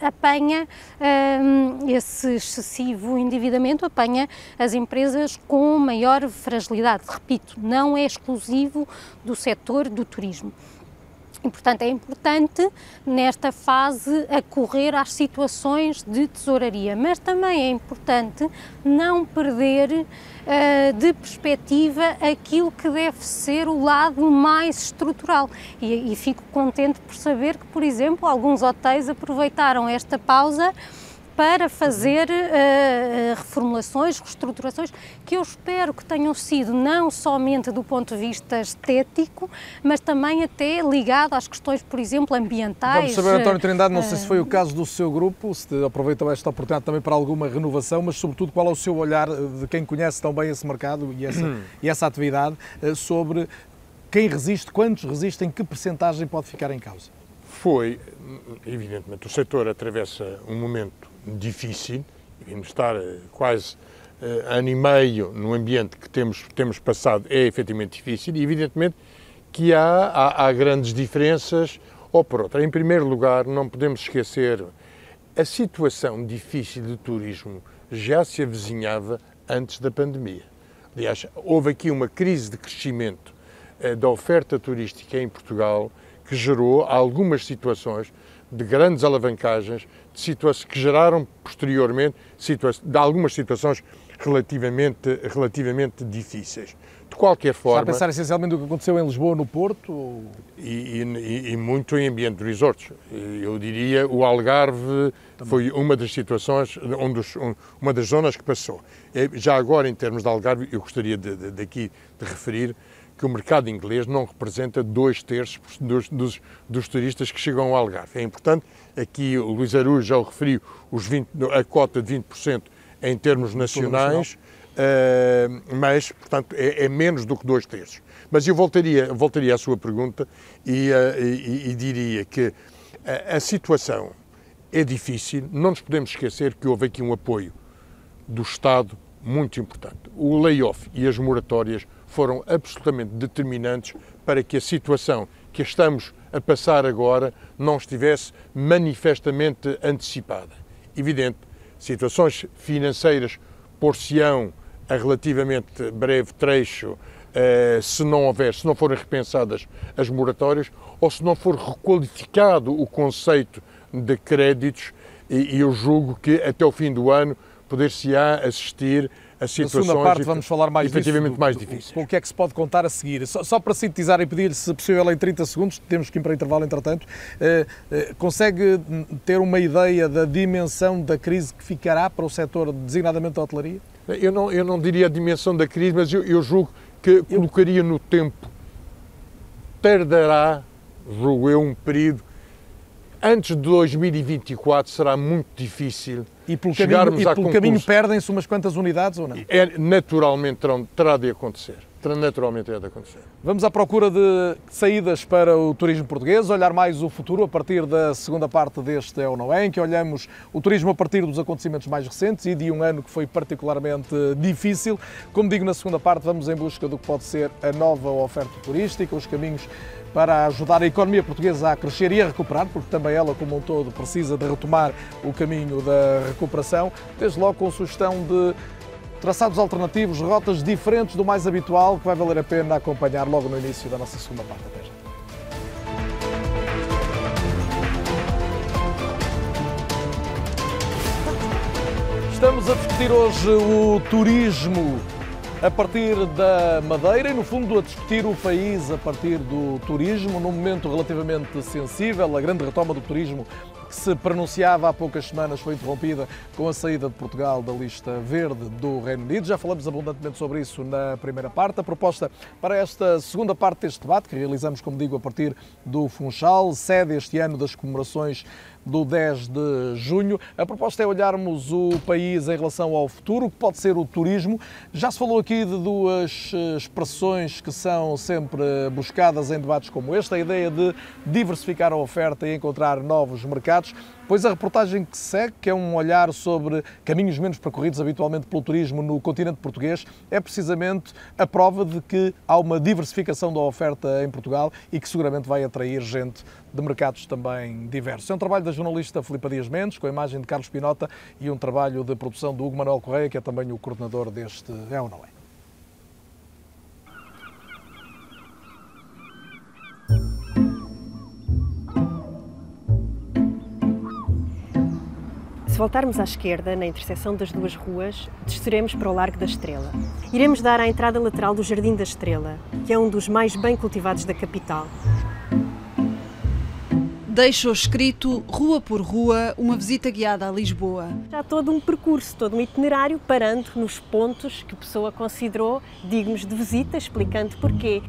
apanha uh, esse excessivo endividamento, apanha as empresas com maior fragilidade. Repito, não é exclusivo do setor do turismo. E, portanto, é importante nesta fase acorrer às situações de tesouraria, mas também é importante não perder uh, de perspectiva aquilo que deve ser o lado mais estrutural. E, e fico contente por saber que, por exemplo, alguns hotéis aproveitaram esta pausa para fazer uh, reformulações, reestruturações, que eu espero que tenham sido não somente do ponto de vista estético, mas também até ligado às questões, por exemplo, ambientais. Vamos saber, António Trindade, não sei se foi o caso do seu grupo, se aproveitou esta oportunidade também para alguma renovação, mas sobretudo qual é o seu olhar de quem conhece tão bem esse mercado e essa, [CLEARS THROAT] e essa atividade sobre quem resiste, quantos resistem, que percentagem pode ficar em causa? Foi, evidentemente, o setor atravessa um momento difícil, vimos estar eh, quase uh, ano e meio no ambiente que temos, temos passado, é efetivamente difícil e, evidentemente, que há, há, há grandes diferenças, ou por outra. Em primeiro lugar, não podemos esquecer a situação difícil do turismo já se avizinhava antes da pandemia. Aliás, houve aqui uma crise de crescimento uh, da oferta turística em Portugal que gerou algumas situações de grandes alavancagens situações que geraram posteriormente de algumas situações relativamente, relativamente difíceis. De qualquer forma. Está a pensar essencialmente o que aconteceu em Lisboa, no Porto? E, e, e muito em ambiente de resorts. Eu diria o Algarve Também. foi uma das situações, onde os, uma das zonas que passou. Já agora, em termos de Algarve, eu gostaria de, de, daqui de referir que o mercado inglês não representa dois terços dos, dos, dos, turistas que chegam ao Algarve. É importante, aqui o Luís Arujo já o referiu, os 20, a cota de 20% em termos nacionais, uh, mas, portanto, é, é, menos do que dois terços. Mas eu voltaria, voltaria à sua pergunta e, uh, e, e diria que a, a situação é difícil, não nos podemos esquecer que houve aqui um apoio do Estado muito importante. O layoff e as moratórias foram absolutamente determinantes para que a situação que estamos a passar agora não estivesse manifestamente antecipada. Evidente, situações financeiras por-se-ão a relativamente breve trecho eh, se não houver, se não forem repensadas as moratórias ou se não for requalificado o conceito de créditos e, eu julgo que até o fim do ano poder-se-á assistir a situações Na segunda parte vamos falar mais efetivamente disso, mais difíceis. Com o que é que se pode contar a seguir? Só, só para sintetizar e pedir, se possível, em 30 segundos, temos que ir para intervalo entretanto, eh, eh, consegue ter uma ideia da dimensão da crise que ficará para o setor designadamente da hotelaria? Eu não, eu não diria a dimensão da crise, mas eu, eu julgo que colocaria no tempo. Tardará, julgo eu, um período. Antes de 2024 será muito difícil e pelo chegarmos caminho, e pelo caminho perdem-se umas quantas unidades ou não? É, naturalmente terão, terá de acontecer. Naturalmente terá de acontecer. Vamos à procura de saídas para o turismo português, olhar mais o futuro a partir da segunda parte deste É ou Não É, em que olhamos o turismo a partir dos acontecimentos mais recentes e de um ano que foi particularmente difícil. Como digo, na segunda parte vamos em busca do que pode ser a nova oferta turística, os caminhos para ajudar a economia portuguesa a crescer e a recuperar, porque também ela, como um todo, precisa de retomar o caminho da recuperação, desde logo com sugestão de traçados alternativos, rotas diferentes do mais habitual, que vai valer a pena acompanhar logo no início da nossa segunda parte. Até já. Estamos a discutir hoje o turismo a partir da Madeira e, no fundo, a discutir o país a partir do turismo, num momento relativamente sensível. A grande retoma do turismo que se pronunciava há poucas semanas foi interrompida com a saída de Portugal da lista verde do Reino Unido. Já falamos abundantemente sobre isso na primeira parte. A proposta para esta segunda parte deste debate, que realizamos, como digo, a partir do Funchal, sede este ano das comemorações do 10 de junho. A proposta é olharmos o país em relação ao futuro, que pode ser o turismo. Já se falou aqui de duas expressões que são sempre buscadas em debates como este: a ideia de diversificar a oferta e encontrar novos mercados. Pois a reportagem que segue, que é um olhar sobre caminhos menos percorridos habitualmente pelo turismo no continente português, é precisamente a prova de que há uma diversificação da oferta em Portugal e que seguramente vai atrair gente de mercados também diversos. É um trabalho da jornalista Filipa Dias Mendes, com a imagem de Carlos Pinota e um trabalho de produção do Hugo Manuel Correia, que é também o coordenador deste É ou Não É. Se voltarmos à esquerda, na interseção das duas ruas, desceremos para o Largo da Estrela. Iremos dar à entrada lateral do Jardim da Estrela, que é um dos mais bem cultivados da capital. Deixou escrito, rua por rua, uma visita guiada a Lisboa. Já todo um percurso, todo um itinerário, parando nos pontos que a pessoa considerou dignos de visita, explicando porquê.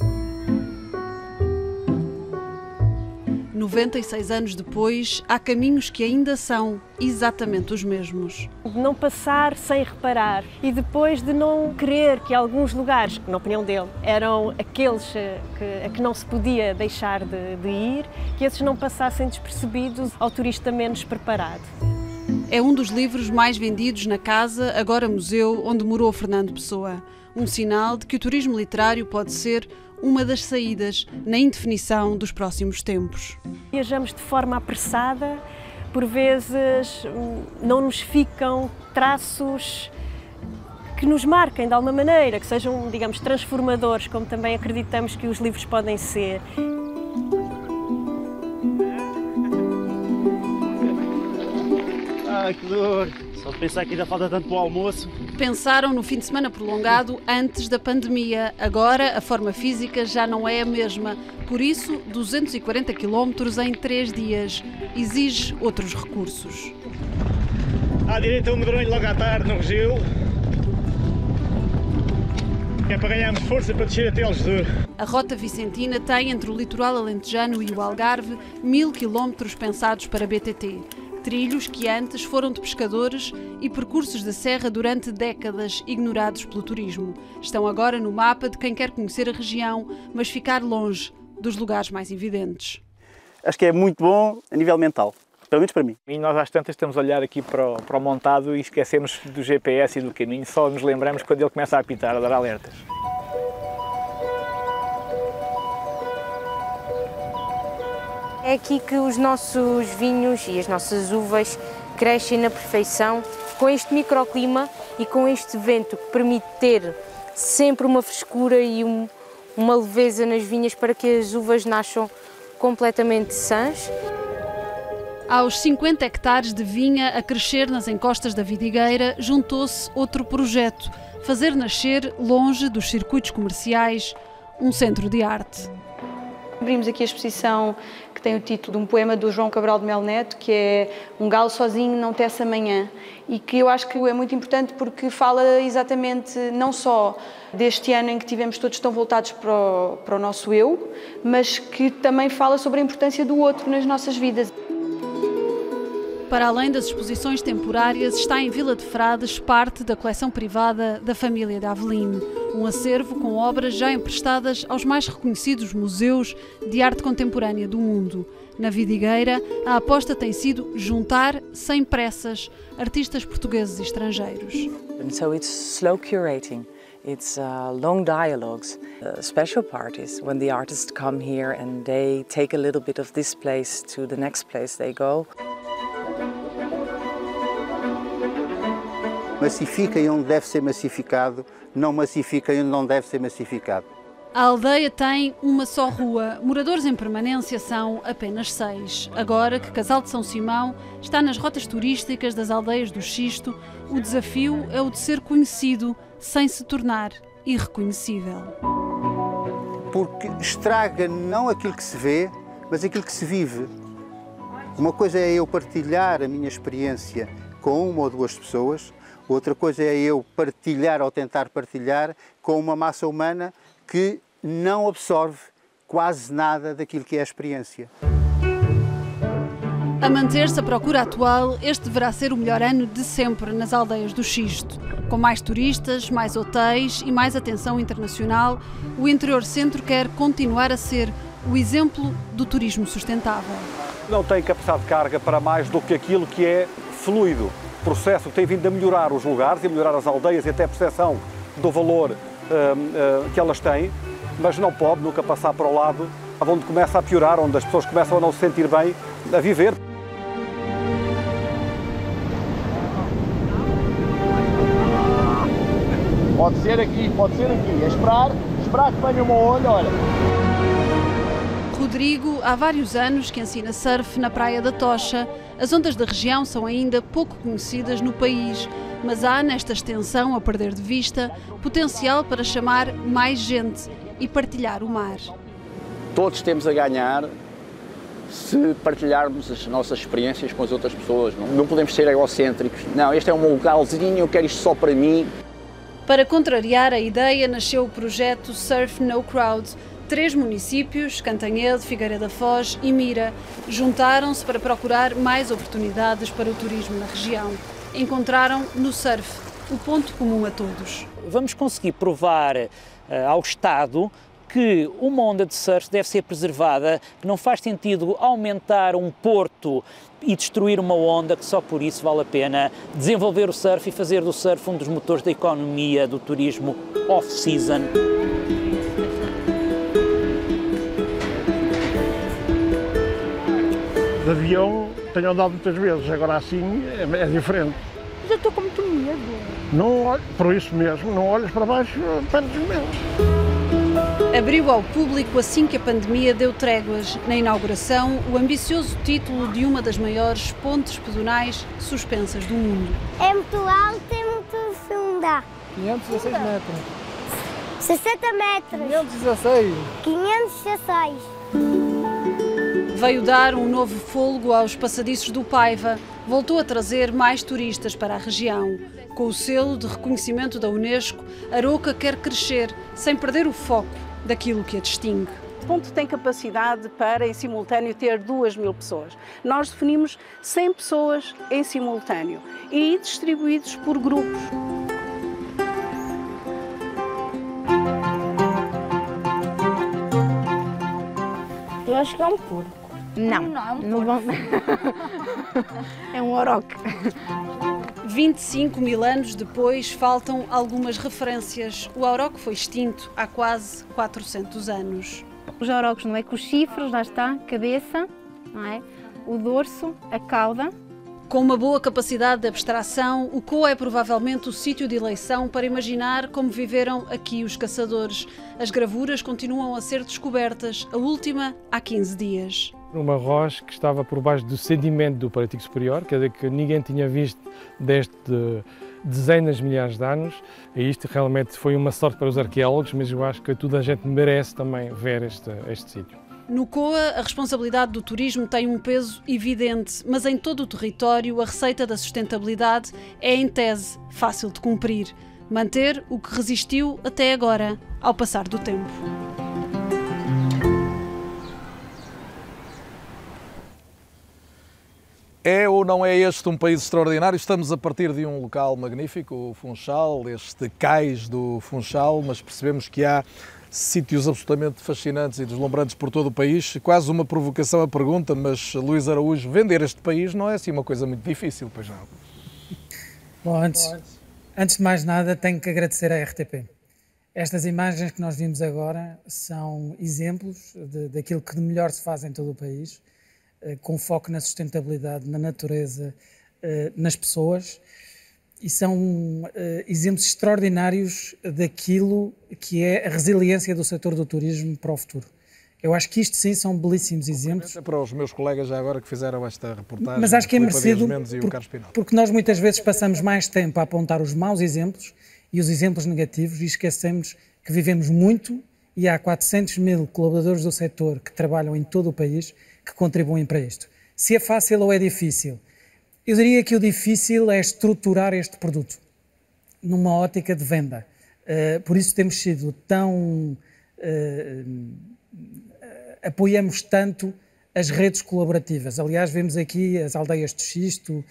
96 anos depois, há caminhos que ainda são exatamente os mesmos. De não passar sem reparar e depois de não querer que alguns lugares, que na opinião dele eram aqueles que, a que não se podia deixar de, de ir, que esses não passassem despercebidos ao turista menos preparado. É um dos livros mais vendidos na casa, agora museu, onde morou Fernando Pessoa. Um sinal de que o turismo literário pode ser uma das saídas na indefinição dos próximos tempos. Viajamos de forma apressada, por vezes não nos ficam traços que nos marquem de alguma maneira, que sejam, digamos, transformadores, como também acreditamos que os livros podem ser. Ai, que dor! Só de pensar que ainda falta tanto para o almoço. Pensaram no fim de semana prolongado antes da pandemia. Agora a forma física já não é a mesma. Por isso, 240 km em 3 dias exige outros recursos. À direita, um medronho logo à tarde no Regil. É para ganharmos força para descer até Algesur. A Rota Vicentina tem entre o litoral alentejano e o Algarve mil quilómetros pensados para BTT trilhos que antes foram de pescadores e percursos de serra durante décadas ignorados pelo turismo. Estão agora no mapa de quem quer conhecer a região, mas ficar longe dos lugares mais evidentes. Acho que é muito bom a nível mental. Pelo menos para mim. E nós às tantas estamos a olhar aqui para o, para o montado e esquecemos do GPS e do caminho, só nos lembramos quando ele começa a apitar, a dar alertas. É aqui que os nossos vinhos e as nossas uvas crescem na perfeição, com este microclima e com este vento que permite ter sempre uma frescura e um, uma leveza nas vinhas para que as uvas nasçam completamente sãs. Aos 50 hectares de vinha a crescer nas encostas da Vidigueira, juntou-se outro projeto: fazer nascer, longe dos circuitos comerciais, um centro de arte. Abrimos aqui a exposição que tem o título de um poema do João Cabral de Mel Neto, que é Um galo sozinho não tece amanhã, e que eu acho que é muito importante porque fala exatamente não só deste ano em que tivemos todos tão voltados para o, para o nosso eu, mas que também fala sobre a importância do outro nas nossas vidas. Para além das exposições temporárias, está em Vila de Frades parte da coleção privada da família de Aveline, um acervo com obras já emprestadas aos mais reconhecidos museus de arte contemporânea do mundo. Na Vidigueira, a aposta tem sido juntar, sem pressas, artistas portugueses e estrangeiros. So it's slow curating. It's uh, long dialogues, uh, special parties when the artists come here and they take a little bit of this place to the next place they go. Massifiquem onde deve ser massificado, não massifiquem onde não deve ser massificado. A aldeia tem uma só rua, moradores em permanência são apenas seis. Agora que Casal de São Simão está nas rotas turísticas das aldeias do Xisto, o desafio é o de ser conhecido sem se tornar irreconhecível. Porque estraga não aquilo que se vê, mas aquilo que se vive. Uma coisa é eu partilhar a minha experiência com uma ou duas pessoas, outra coisa é eu partilhar ou tentar partilhar com uma massa humana que não absorve quase nada daquilo que é a experiência. A manter-se a procura atual, este deverá ser o melhor ano de sempre nas aldeias do Xisto. Com mais turistas, mais hotéis e mais atenção internacional, o interior centro quer continuar a ser o exemplo do turismo sustentável. Não tem capacidade de carga para mais do que aquilo que é fluido. Processo que tem vindo a melhorar os lugares e a melhorar as aldeias e até a percepção do valor uh, uh, que elas têm, mas não pode nunca passar para o lado onde começa a piorar, onde as pessoas começam a não se sentir bem a viver. Pode ser aqui, pode ser aqui. É esperar, esperar que venha uma onda, olha. Rodrigo há vários anos que ensina surf na Praia da Tocha. As ondas da região são ainda pouco conhecidas no país, mas há nesta extensão, a perder de vista, potencial para chamar mais gente e partilhar o mar. Todos temos a ganhar se partilharmos as nossas experiências com as outras pessoas. Não, não podemos ser egocêntricos. Não, este é um localzinho, eu quero isto só para mim. Para contrariar a ideia, nasceu o projeto Surf No Crowd. Três municípios, Cantanhede, Figueira da Foz e Mira, juntaram-se para procurar mais oportunidades para o turismo na região. Encontraram no surf o ponto comum a todos. Vamos conseguir provar uh, ao Estado que uma onda de surf deve ser preservada, que não faz sentido aumentar um porto e destruir uma onda, que só por isso vale a pena desenvolver o surf e fazer do surf um dos motores da economia, do turismo off-season. De avião tenho andado muitas vezes, agora assim é, é diferente. Mas eu estou com muito medo. Não, por isso mesmo, não olhes para baixo, perdes medo. Abriu ao público assim que a pandemia deu tréguas. Na inauguração, o ambicioso título de uma das maiores pontes pedonais suspensas do mundo. É muito alto e muito funda. 516 metros. 60 metros. 516. 516. Veio dar um novo fôlego aos passadiços do Paiva. Voltou a trazer mais turistas para a região. Com o selo de reconhecimento da Unesco, Aroca quer crescer sem perder o foco daquilo que a distingue. O ponto tem capacidade para, em simultâneo, ter 2 mil pessoas. Nós definimos 100 pessoas em simultâneo e distribuídos por grupos. Eu acho que é um porco. Não, não é um não vão... [LAUGHS] é um oroque. 25 mil anos depois, faltam algumas referências. O auroque foi extinto há quase 400 anos. Os aurocos não é com os chifres, lá está, cabeça, não é? O dorso, a cauda. Com uma boa capacidade de abstração, o Coa é provavelmente o sítio de eleição para imaginar como viveram aqui os caçadores. As gravuras continuam a ser descobertas, a última há 15 dias. Uma rocha que estava por baixo do sedimento do Paleolítico Superior, quer dizer que ninguém tinha visto desde dezenas de milhares de anos. E isto realmente foi uma sorte para os arqueólogos, mas eu acho que toda a gente merece também ver este, este sítio. No COA, a responsabilidade do turismo tem um peso evidente, mas em todo o território a receita da sustentabilidade é, em tese, fácil de cumprir. Manter o que resistiu até agora, ao passar do tempo. É ou não é este um país extraordinário? Estamos a partir de um local magnífico, o Funchal, este cais do Funchal, mas percebemos que há sítios absolutamente fascinantes e deslumbrantes por todo o país. Quase uma provocação a pergunta, mas Luís Araújo, vender este país não é assim uma coisa muito difícil, pois não? Bom, antes, antes de mais nada, tenho que agradecer à RTP. Estas imagens que nós vimos agora são exemplos daquilo que de melhor se faz em todo o país, com foco na sustentabilidade, na natureza, eh, nas pessoas e são uh, exemplos extraordinários daquilo que é a resiliência do setor do turismo para o futuro. Eu acho que isto sim são belíssimos exemplos. Para os meus colegas já agora que fizeram esta reportagem. Mas acho que é merecido porque, porque nós muitas vezes passamos mais tempo a apontar os maus exemplos e os exemplos negativos e esquecemos que vivemos muito e há 400 mil colaboradores do setor que trabalham em todo o país que contribuem para isto. Se é fácil ou é difícil, eu diria que o difícil é estruturar este produto numa ótica de venda. Uh, por isso temos sido tão. Uh, apoiamos tanto as redes colaborativas. Aliás, vemos aqui as aldeias de xisto uh,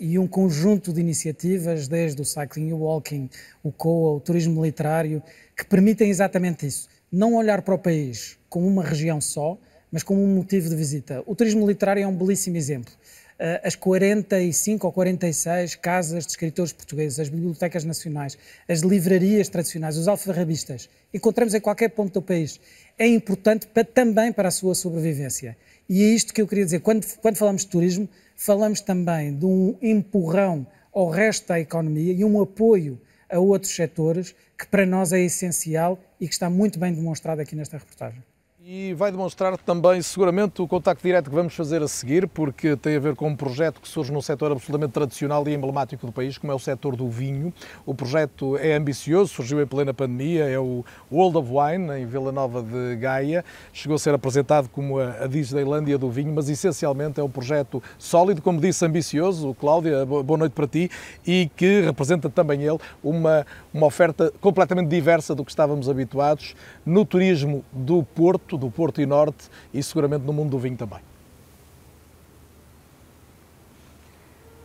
e um conjunto de iniciativas, desde o cycling e o walking, o COA, o turismo literário, que permitem exatamente isso. Não olhar para o país como uma região só, mas como um motivo de visita. O turismo literário é um belíssimo exemplo. Eh, as 45 ou 46 casas de escritores portugueses, as bibliotecas nacionais, as livrarias tradicionais, os alfarrabistas, encontramos em qualquer ponto do país. É importante para, também para a sua sobrevivência. E é isto que eu queria dizer. Quando, quando falamos de turismo, falamos também de um empurrão ao resto da economia e um apoio a outros setores que para nós é essencial e que está muito bem demonstrado aqui nesta reportagem. E vai demonstrar também, seguramente, o contacto direto que vamos fazer a seguir, porque tem a ver com um projeto que surge num setor absolutamente tradicional e emblemático do país, como é o setor do vinho. O projeto é ambicioso, surgiu em plena pandemia, é o World of Wine, em Vila Nova de Gaia. Chegou a ser apresentado como a Disneylândia do vinho, mas essencialmente é um projeto sólido, como disse, ambicioso. Cláudia, boa noite para ti, e que representa também ele uma, uma oferta completamente diversa do que estávamos habituados no turismo do Porto do Porto e Norte e seguramente no mundo do vinho também.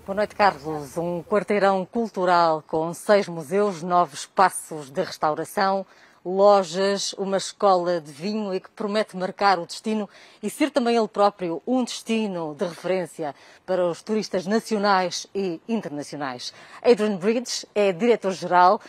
Boa noite, Carlos. Um quarteirão cultural com seis museus, nove espaços de restauração, lojas, uma escola de vinho e que promete marcar o destino e ser também ele próprio um destino de referência para os turistas nacionais e internacionais. Adrian Bridge é diretor-geral,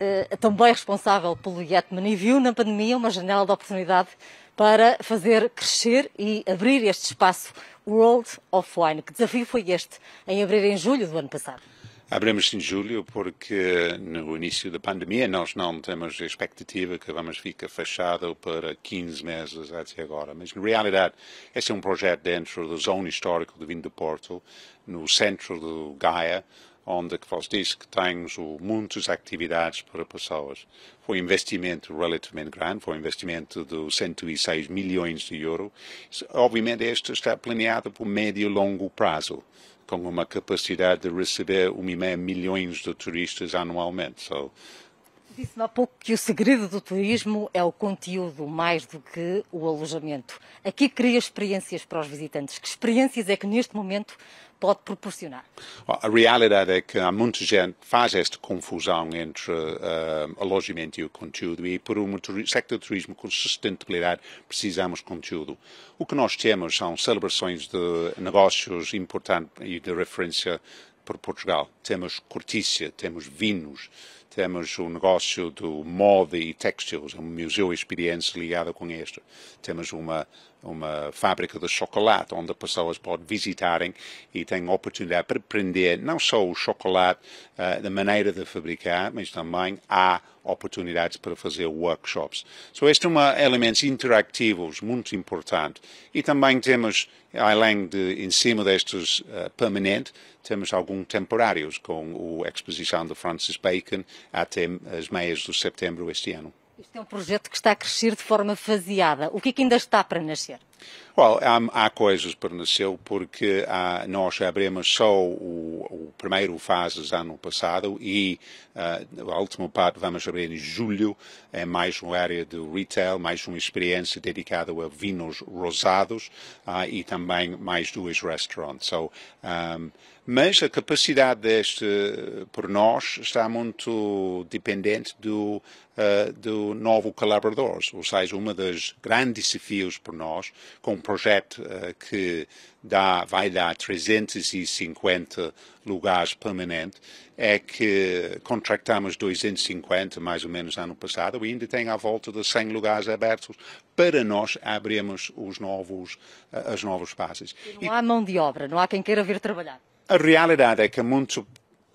eh, também responsável pelo Yetman e viu na pandemia uma janela de oportunidade para fazer crescer e abrir este espaço World of Wine. Que desafio foi este em abrir em julho do ano passado? Abrimos em julho porque no início da pandemia nós não temos expectativa que vamos ficar fechado para 15 meses até agora. Mas, na realidade, este é um projeto dentro da zona histórica do vinho do Porto, no centro do Gaia, onde que vos disse que temos muitas atividades para pessoas. Foi um investimento relativamente grande, foi um investimento de 106 milhões de euros. Obviamente, este está planeado por médio e longo prazo, com uma capacidade de receber 1,5 milhões de turistas anualmente. So, Disse-me há pouco que o segredo do turismo é o conteúdo mais do que o alojamento. Aqui cria experiências para os visitantes. Que experiências é que neste momento pode proporcionar? A realidade é que há muita gente faz esta confusão entre uh, alojamento e o conteúdo e por um sector de turismo com sustentabilidade precisamos de conteúdo. O que nós temos são celebrações de negócios importantes e de referência para Portugal. Temos cortícia, temos vinhos, temos o negócio do moda e textiles, um museu experiência ligado com este. Temos uma uma fábrica de chocolate, onde as pessoas podem visitarem e têm oportunidade para aprender não só o chocolate, uh, da maneira de fabricar, mas também há oportunidades para fazer workshops. So, este é um elemento interativos muito importante. E também temos, além de, em cima destes uh, permanente, temos alguns temporários, com a exposição de Francis Bacon até as meias de setembro este ano. Isto é um projeto que está a crescer de forma faseada. O que é que ainda está para nascer? Well, há, há coisas para nascer porque há, nós abrimos só o, o primeiro fase ano passado e uh, a última parte vamos abrir em julho, é mais uma área de retail, mais uma experiência dedicada a vinhos rosados uh, e também mais dois restaurantes. So, um, mas a capacidade deste, por nós, está muito dependente do, uh, do novo colaborador. Ou seja, um dos grandes desafios por nós, com um projeto uh, que dá, vai dar 350 lugares permanentes, é que contratamos 250 mais ou menos ano passado e ainda tem à volta de 100 lugares abertos para nós abrirmos os novos, uh, as novos passos. E não há mão de obra, não há quem queira vir trabalhar. A realidade é que há, muito,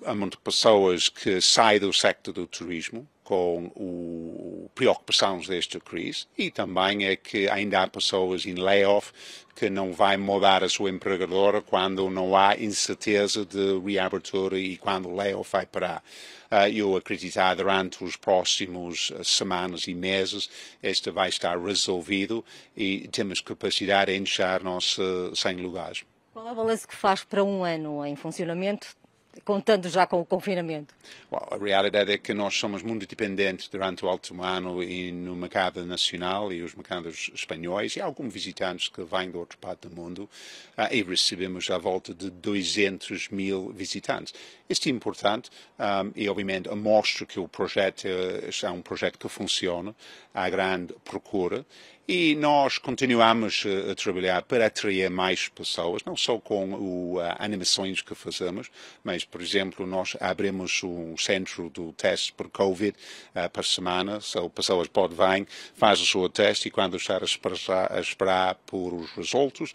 há muitas pessoas que saem do sector do turismo com o preocupações desta crise e também é que ainda há pessoas em layoff que não vai mudar a sua empregadora quando não há incerteza de reabertura e quando o layoff vai parar. Uh, eu acreditar durante os próximos uh, semanas e meses este vai estar resolvido e temos capacidade de encher nossos 100 lugares. Qual é o balanço que faz para um ano em funcionamento, contando já com o confinamento? Well, a realidade é que nós somos muito dependentes durante o último ano e no mercado nacional e os mercados espanhóis e alguns visitantes que vêm de outra parte do mundo uh, e recebemos à volta de 200 mil visitantes. Isto é importante um, e, obviamente, mostra que o projeto é um projeto que funciona, há grande procura e nós continuamos a trabalhar para atrair mais pessoas, não só com o, uh, animações que fazemos, mas, por exemplo, nós abrimos um centro do teste por Covid uh, para semana, so pessoas podem vir, faz o seu teste e quando estar a esperar, a esperar por os resultados,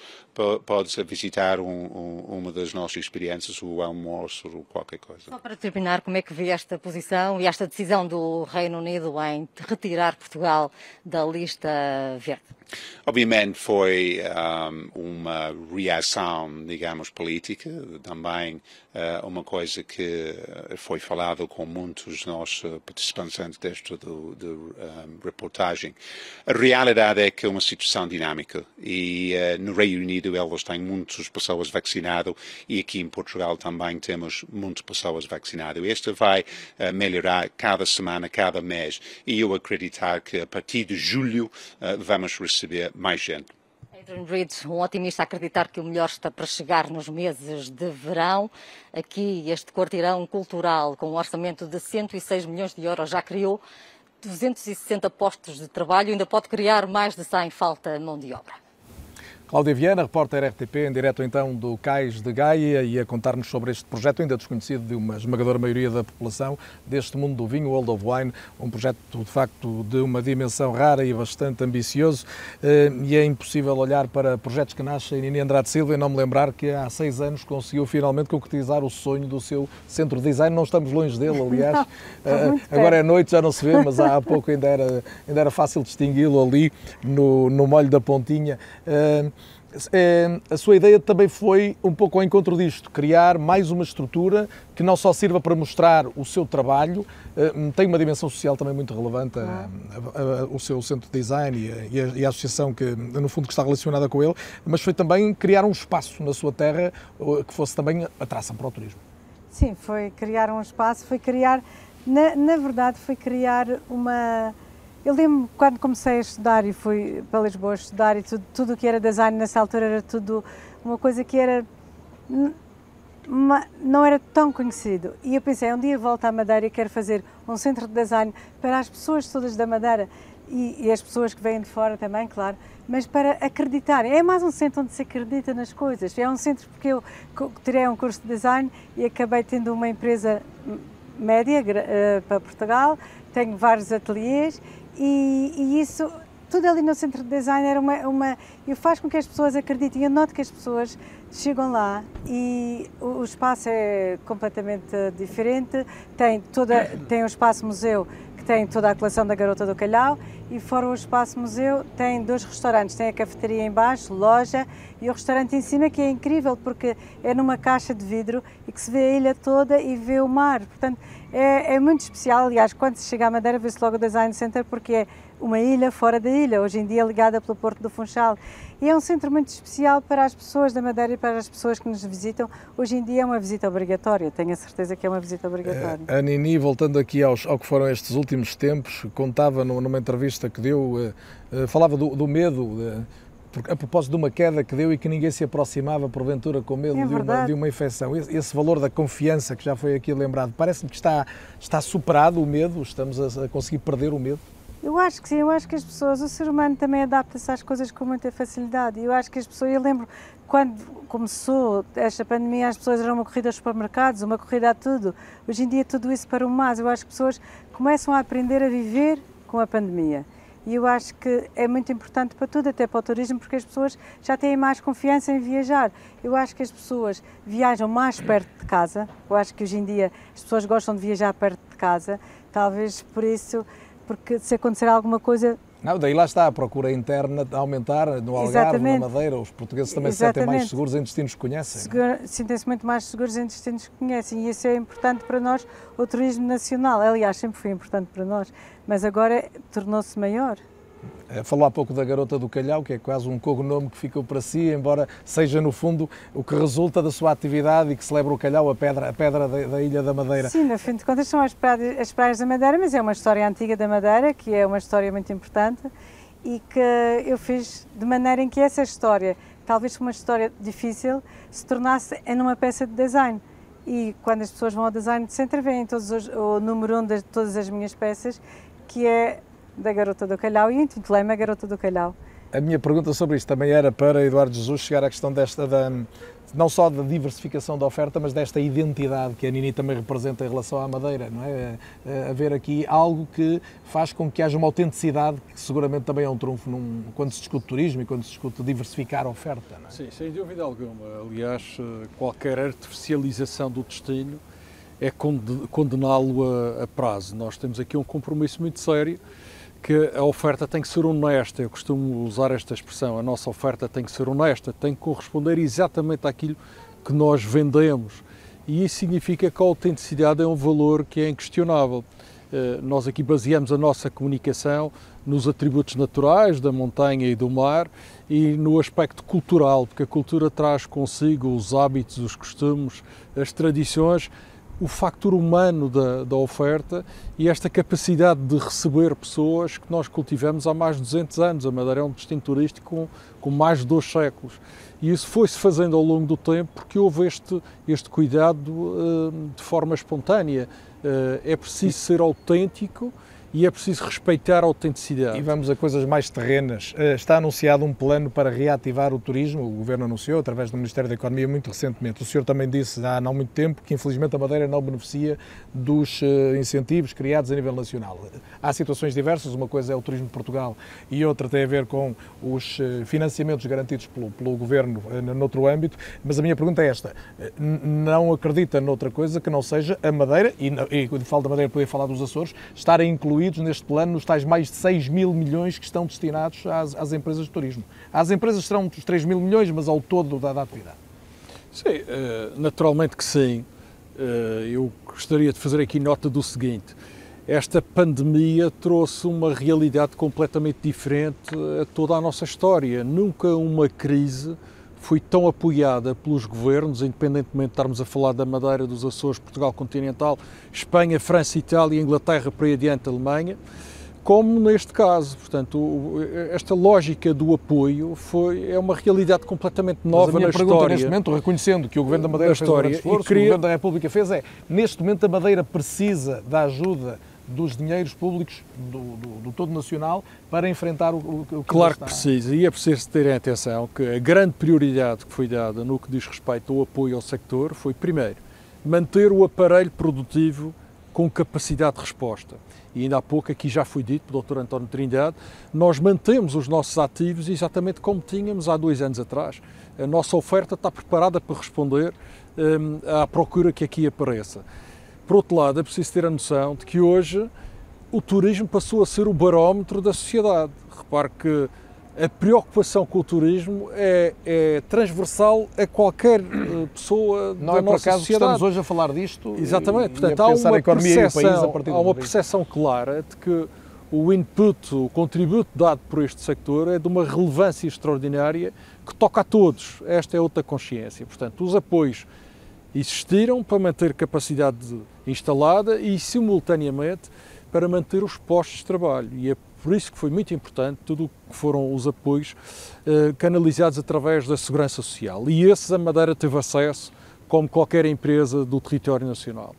podes visitar um, um, uma das nossas experiências, o almoço ou qualquer coisa. Só para terminar, como é que vê esta posição e esta decisão do Reino Unido em retirar Portugal da lista verde? Obviamente foi um, uma reação, digamos, política, também uma coisa que foi falado com muitos nossos participantes desta do, um, reportagem. A realidade é que é uma situação dinâmica e uh, no Reino Unido eles têm muitas pessoas vacinadas e aqui em Portugal também temos muitas pessoas vacinadas. Este vai uh, melhorar cada semana, cada mês e eu acreditar que a partir de julho vamos receber mais gente. Adrian Reid, um otimista a acreditar que o melhor está para chegar nos meses de verão. Aqui, este quarteirão cultural, com um orçamento de 106 milhões de euros, já criou 260 postos de trabalho, ainda pode criar mais de 100 falta mão de obra. Cláudia Viana, repórter RTP, em direto então do Cais de Gaia e a contar-nos sobre este projeto ainda desconhecido de uma esmagadora maioria da população deste mundo do vinho, World of Wine, um projeto de facto de uma dimensão rara e bastante ambicioso eh, e é impossível olhar para projetos que nascem em Nini Andrade Silva e não me lembrar que há seis anos conseguiu finalmente concretizar o sonho do seu centro de design, não estamos longe dele [LAUGHS] aliás, não, agora é noite, já não se vê, mas há pouco ainda era, ainda era fácil distingui-lo ali no, no molho da pontinha. É, a sua ideia também foi um pouco ao encontro disto, criar mais uma estrutura que não só sirva para mostrar o seu trabalho, eh, tem uma dimensão social também muito relevante, a, a, a, o seu centro de design e a, e a, associação que, no fundo, que está relacionada com ele, mas foi também criar um espaço na sua terra que fosse também atração para o turismo. Sim, foi criar um espaço, foi criar, na, na verdade, foi criar uma eu lembro quando comecei a estudar e fui para Lisboa estudar e tudo, tudo que era design nessa altura era tudo uma coisa que era não era tão conhecido. E eu pensei, um dia volto à Madeira e quero fazer um centro de design para as pessoas todas da Madeira e, e as pessoas que vêm de fora também, claro, mas para acreditarem. É mais um centro onde se acredita nas coisas. É um centro porque eu tirei um curso de design e acabei tendo uma empresa média uh, para Portugal, tenho vários ateliês e, e, isso, tudo ali no centro de design era uma, uma. e faz com que as pessoas acreditem. Eu noto que as pessoas chegam lá e o, o espaço é completamente diferente. Tem, toda, tem um espaço museu que tem toda a coleção da Garota do Calhau e fora o espaço museu tem dois restaurantes, tem a cafeteria embaixo, loja e o restaurante em cima que é incrível porque é numa caixa de vidro e que se vê a ilha toda e vê o mar, portanto é, é muito especial, aliás quando se chega à Madeira vê-se logo o Design Center porque é uma ilha fora da ilha, hoje em dia ligada pelo Porto do Funchal e é um centro muito especial para as pessoas da Madeira e para as pessoas que nos visitam. Hoje em dia é uma visita obrigatória, tenho a certeza que é uma visita obrigatória. A Nini, voltando aqui aos, ao que foram estes últimos tempos, contava numa entrevista que deu, eh, eh, falava do, do medo, a propósito de uma queda que deu e que ninguém se aproximava, porventura, com medo é de, uma, de, uma, infecção. Esse, valor da confiança que já foi aqui lembrado, parece-me que está, está superado o medo, estamos a, a conseguir perder o medo? Eu acho que sim, eu acho que as pessoas, o ser humano também adapta-se às coisas com muita facilidade. Eu acho que as pessoas, eu lembro quando começou esta pandemia, as pessoas eram uma corrida aos supermercados, uma corrida a tudo. Hoje em dia tudo isso para o mais. Eu acho que as pessoas começam a aprender a viver com a pandemia. E eu acho que é muito importante para tudo, até para o turismo, porque as pessoas já têm mais confiança em viajar. Eu acho que as pessoas viajam mais perto de casa. Eu acho que hoje em dia as pessoas gostam de viajar perto de casa. Talvez por isso porque se acontecer alguma coisa. Não, daí lá está a procura interna a aumentar no Algarve, Exatamente. na Madeira. Os portugueses também Exatamente. se sentem mais seguros em destinos que conhecem. Sentem-se muito mais seguros em destinos que conhecem e isso é importante para nós, o turismo nacional. Aliás, sempre foi importante para nós, mas agora tornou-se maior. Eh, falou há pouco da Garota do Calhau, que é quase um cognome que ficou para si, embora seja no fundo o que resulta da sua atividade e que celebra o Calhau, a pedra, a pedra da, da Ilha da Madeira. Sim, no fim de contas são as praias, as praias da Madeira, mas é uma história antiga da Madeira, que é uma história muito importante e que eu fiz de maneira em que essa história, talvez uma história difícil, se tornasse em uma peça de design. E quando as pessoas vão ao Design Center, veem todos os, o número um de todas as minhas peças, que é da Garota do Calhau e intitulei-me a Garota do Calhau. A minha pergunta sobre isto também era para Eduardo Jesus chegar à questão desta, da, não só da diversificação da oferta, mas desta identidade que a Nini também representa em relação à Madeira, não é? Haver aqui algo que faz com que haja uma autenticidade, que seguramente também é um trunfo num, quando se discute turismo e quando se discute diversificar a oferta. É? Sim, sem dúvida alguma. Aliás, qualquer artificialização do destino é condená-lo a, a prazo. Nós temos aqui um compromisso muito sério que a oferta tem que ser honesta. Eu costumo usar esta expressão: a nossa oferta tem que ser honesta, tem que corresponder exatamente àquilo que nós vendemos. E isso significa que a autenticidade é um valor que é inquestionável. Eh, nós aqui baseamos a nossa comunicação nos atributos naturais da montanha e do mar e no aspecto cultural, porque a cultura traz consigo os hábitos, os costumes, as tradições o factor humano da, da, oferta e esta capacidade de receber pessoas que nós cultivamos há mais de 200 anos. A Madeira é um destino turístico com, com mais de dois séculos. E isso foi-se fazendo ao longo do tempo porque houve este, este cuidado uh, de forma espontânea. Uh, é preciso ser autêntico e é preciso respeitar a autenticidade. E vamos a coisas mais terrenas. Eh, está anunciado um plano para reativar o turismo, o Governo anunciou através do Ministério da Economia muito recentemente. O senhor também disse há não muito tempo que infelizmente a Madeira não beneficia dos eh, incentivos criados a nível nacional. Há situações diversas, uma coisa é o turismo de Portugal e outra tem a ver com os eh, financiamentos garantidos pelo, pelo Governo noutro âmbito, mas a minha pergunta é esta, não acredita noutra coisa que não seja a Madeira, e, e quando falo da Madeira poder falar dos Açores, estar incluído incluídos neste plano nos tais mais de 6 mil milhões que estão destinados às, às empresas de turismo. Às empresas serão os 3 mil milhões, mas ao todo da, da atividade. Sim, eh, naturalmente que sim. Eh, eu gostaria de fazer aqui nota do seguinte: esta pandemia trouxe uma realidade completamente diferente a toda a nossa história. Nunca uma crise foi tão apoiada pelos governos, independentemente de estarmos a falar da Madeira, dos Açores, Portugal continental, Espanha, França, Itália, Inglaterra, para aí adiante, Alemanha, como neste caso. Portanto, esta lógica do apoio foi, é uma realidade completamente nova Mas a minha na pergunta, história. neste momento, reconhecendo que o Governo da Madeira fez um grande esforço, queria... o Governo da República fez, é, neste momento a Madeira precisa da ajuda dos dinheiros públicos do, do, do todo nacional para enfrentar o, o, que Claro que precisa, e é preciso terem atenção que a grande prioridade que foi dada no que diz respeito ao apoio ao sector foi, primeiro, manter o aparelho produtivo com capacidade de resposta. E ainda há pouco, aqui já foi dito pelo Dr. António Trindade, nós mantemos os nossos ativos exatamente como tínhamos há dois anos atrás. A nossa oferta está preparada para responder um, à procura que aqui apareça. Por outro lado, é preciso ter a noção de que hoje o turismo passou a ser o barómetro da sociedade. Repare que a preocupação com o turismo é, é transversal a qualquer uh, pessoa Não da é por nossa acaso que sociedade. estamos hoje a falar disto. Exatamente, e, portanto e há uma, percepção, há uma percepção clara de que o input, o contributo dado por este sector é de uma relevância extraordinária que toca a todos. Esta é outra consciência. Portanto, os apoios existiram para manter capacidade instalada e, simultaneamente, para manter os postos de trabalho. E é por isso que foi muito importante tudo o que foram os apoios eh, canalizados através da Segurança Social. E esses a Madeira teve acesso, como qualquer empresa do território nacional.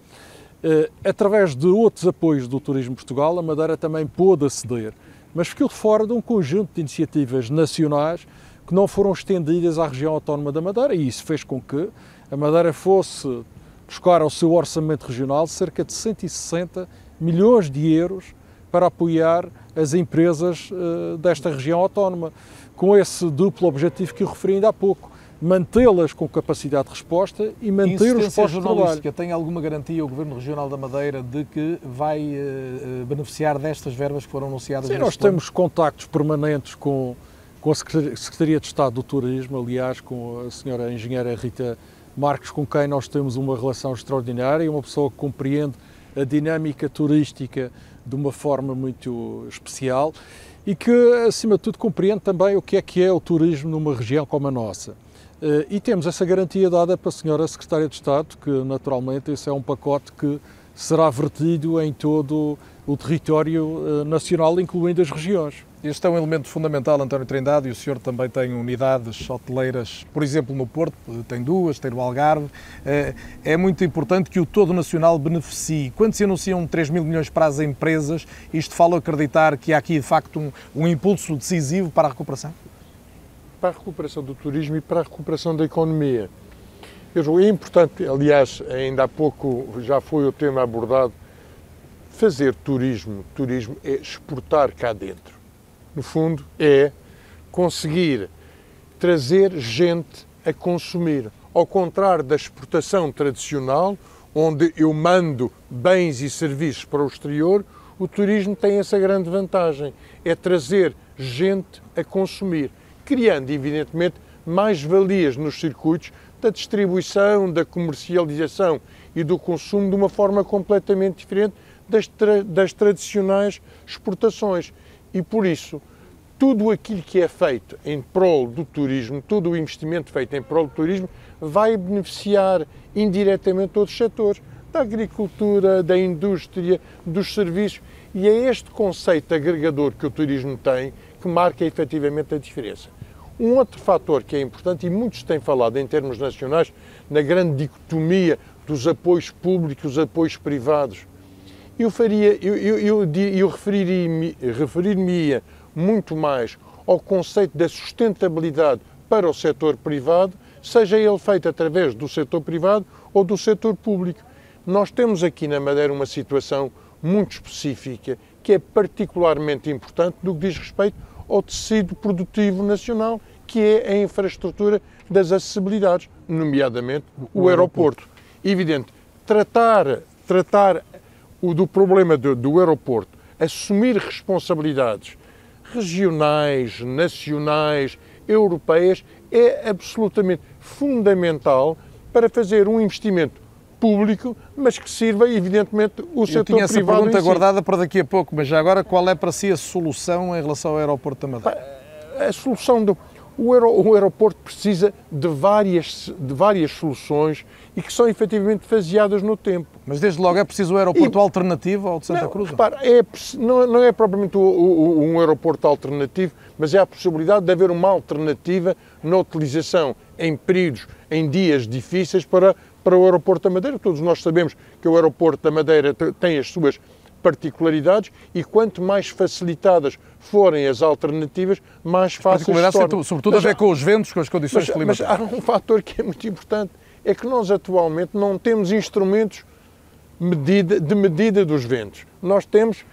Eh, através de outros apoios do Turismo Portugal, a Madeira também pôde aceder, mas ficou de fora de um conjunto de iniciativas nacionais que não foram estendidas à região autónoma da Madeira e isso fez com que a Madeira fosse buscar ao seu orçamento regional cerca de 160 milhões de euros para apoiar as empresas uh, desta região autónoma, com esse duplo objetivo que eu referi ainda há pouco, mantê-las com capacidade de resposta e manter os postos de trabalho. jornalística tem alguma garantia o Governo Regional da Madeira de que vai eh, beneficiar destas verbas que foram anunciadas Sim, nós plano? temos contactos permanentes com, com a Secretaria Secretaria de Estado do Turismo, aliás, com a senhora engenheira Rita Marques, com quem nós temos uma relação extraordinária, uma pessoa que compreende a dinâmica turística de uma forma muito especial e que, acima de tudo, compreende também o que é que é o turismo numa região como a nossa. Eh, E temos essa garantia dada pela senhora Secretária de Estado, que naturalmente esse é um pacote que será vertido em todo o território eh, nacional, incluindo as regiões. Este é um elemento fundamental, António Trindade, e o senhor também tem unidades hoteleiras, por exemplo, no Porto, tem duas, tem no Algarve. Eh, É muito importante que o todo nacional beneficie. Quando se anunciam 3 mil milhões para as empresas, isto fala acreditar que há aqui, de facto, um, um impulso decisivo para a recuperação? Para a recuperação do turismo e para a recuperação da economia. É importante, aliás, ainda há pouco já foi o tema abordado, fazer turismo. Turismo é exportar cá dentro. No fundo, é conseguir trazer gente a consumir. Ao contrário da exportação tradicional, onde eu mando bens e serviços para o exterior, o turismo tem essa grande vantagem, é trazer gente a consumir, criando, evidentemente, mais valias nos circuitos da distribuição, da comercialização e do consumo de uma forma completamente diferente das, tra- das tradicionais exportações. E por isso, tudo aquilo que é feito em prol do turismo, todo o investimento feito em prol do turismo, vai beneficiar indiretamente outros setores, da agricultura, da indústria, dos serviços. E é este conceito agregador que o turismo tem que marca efetivamente a diferença. Um outro fator que é importante, e muitos têm falado em termos nacionais, na grande dicotomia dos apoios públicos os apoios privados, eu faria, eu, eu, eu, eu referiria-me referir muito mais ao conceito da sustentabilidade para o setor privado, seja ele feito através do setor privado ou do setor público. Nós temos aqui na Madeira uma situação muito específica que é particularmente importante no que diz respeito ao tecido produtivo nacional, que é a infraestrutura das acessibilidades, nomeadamente o, aeroporto. Evidente, tratar, tratar o do problema do, do aeroporto, assumir responsabilidades regionais, nacionais, europeias, é absolutamente fundamental para fazer um investimento público, mas que sirva, evidentemente, o Eu setor tinha essa privado. pergunta si. guardada para daqui a pouco, mas já agora qual é para si a solução em relação ao aeroporto da Madeira? a solução do o aeroporto precisa de várias de várias soluções e que são efetivamente faseadas no tempo. Mas desde logo é preciso um aeroporto alternativo ao de Santa não, Cruz? Repara, é, não, não é propriamente o- o- um aeroporto alternativo, mas é a possibilidade de haver uma alternativa na utilização em períodos, em dias difíceis para, para o aeroporto da Madeira. Todos nós sabemos que o aeroporto da Madeira te- tem as suas particularidades e quanto mais facilitadas forem as alternativas, mais fáceis se tu- sobretudo a Mas ver há- com os ventos, com as condições mas, mas climáticas. há um fator que é muito importante, é que nós atualmente não temos instrumentos medida, de medida dos ventos. Nós temos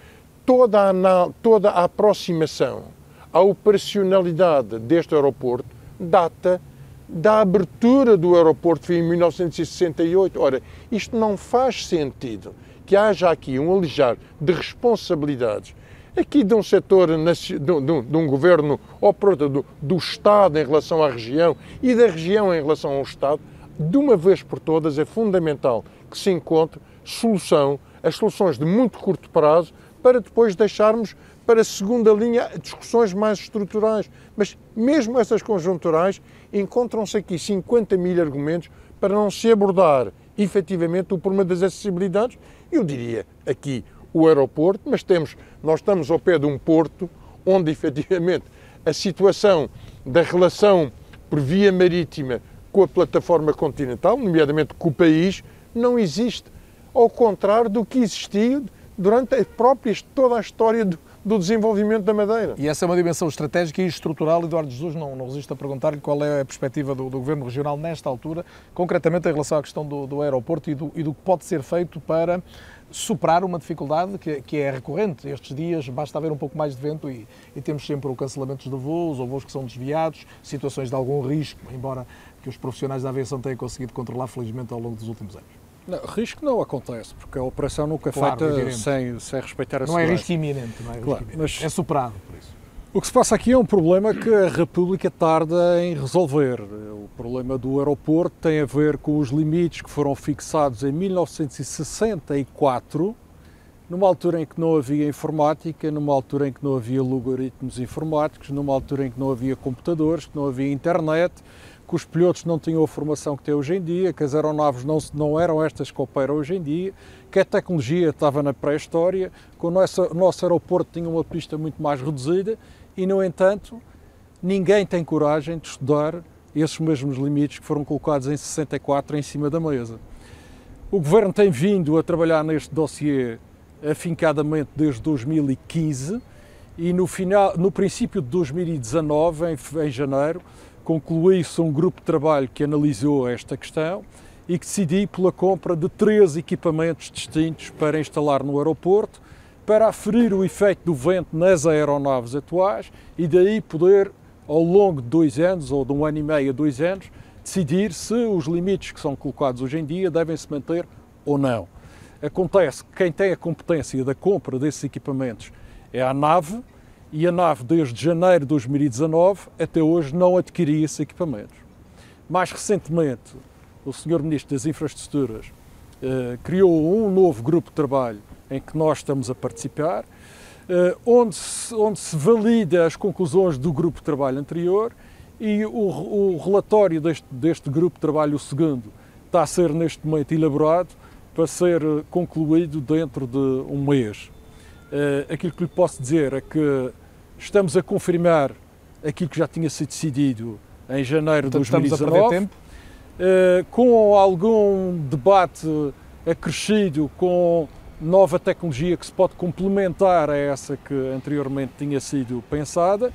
toda a, toda a aproximação à operacionalidade deste aeroporto data da abertura do aeroporto em 1968. Ora, isto não faz sentido que haja aqui um alijar de responsabilidades aqui de um setor, de um governo ou do, do Estado em relação à região e da região em relação ao Estado, de uma vez por todas é fundamental que se encontre solução, as soluções de muito curto prazo, para depois deixarmos para a segunda linha discussões mais estruturais. Mas mesmo essas conjunturais, encontram-se aqui 50 mil argumentos para não se abordar efetivamente o problema das acessibilidades. Eu diria aqui o aeroporto, mas temos, nós estamos ao pé de um porto onde [LAUGHS] efetivamente a situação da relação por via marítima com a plataforma continental, nomeadamente com o país, não existe, ao contrário do que existiu durante a própria toda a história do, do desenvolvimento da Madeira. E essa é uma dimensão estratégica e estrutural. Eduardo Jesus, não, não resisto a perguntar-lhe qual é a perspectiva do, do, Governo Regional nesta altura, concretamente em relação à questão do, do aeroporto e do, e do que pode ser feito para superar uma dificuldade que, que, é recorrente. Estes dias basta haver um pouco mais de vento e, e temos sempre o cancelamentos de voos ou voos que são desviados, situações de algum risco, embora que os profissionais da aviação tenham conseguido controlar felizmente ao longo dos últimos anos. Não, risco não acontece, porque a operação nunca é claro, feita sem, sem respeitar a não segurança. Não é risco iminente, não é risco claro, iminente. Mas... É superado por isso. O que se passa aqui é um problema que a República tarda em resolver. O problema do aeroporto tem a ver com os limites que foram fixados em 1964, numa altura em que não havia informática, numa altura em que não havia logaritmos informáticos, numa altura em que não havia computadores, que não havia internet, que os pilotos não tinham a formação que têm hoje em dia, que as aeronaves não, não eram estas que operam hoje em dia, que a tecnologia estava na pré-história, que o nosso, nosso aeroporto tinha uma pista muito mais reduzida e, no entanto, ninguém tem coragem de estudar esses mesmos limites que foram colocados em 64 em cima da mesa. O Governo tem vindo a trabalhar neste dossiê afincadamente desde 2015 e no, final, no princípio de 2019, em, em janeiro, concluiu-se um grupo de trabalho que analisou esta questão e que decidiu pela compra de três equipamentos distintos para instalar no aeroporto, para aferir o efeito do vento nas aeronaves atuais e daí poder, ao longo de dois anos ou de um ano e meio a dois anos, decidir se os limites que são colocados hoje em dia devem se manter ou não. Acontece que quem tem a competência da compra desses equipamentos é a nave e a nave, desde janeiro de 2019 até hoje, não adquiria esses equipamentos. Mais recentemente, o Sr. Ministro das Infraestruturas eh, criou um novo grupo de trabalho em que nós estamos a participar, eh, onde, se, onde se valida as conclusões do grupo de trabalho anterior e o, o relatório deste, deste grupo de trabalho, o segundo, está a ser neste momento elaborado para ser eh, concluído dentro de um mês. Uh, aquilo que lhe posso dizer é que estamos a confirmar aquilo que já tinha sido decidido em janeiro de 2019, uh, com algum debate acrescido com nova tecnologia que se pode complementar a essa que anteriormente tinha sido pensada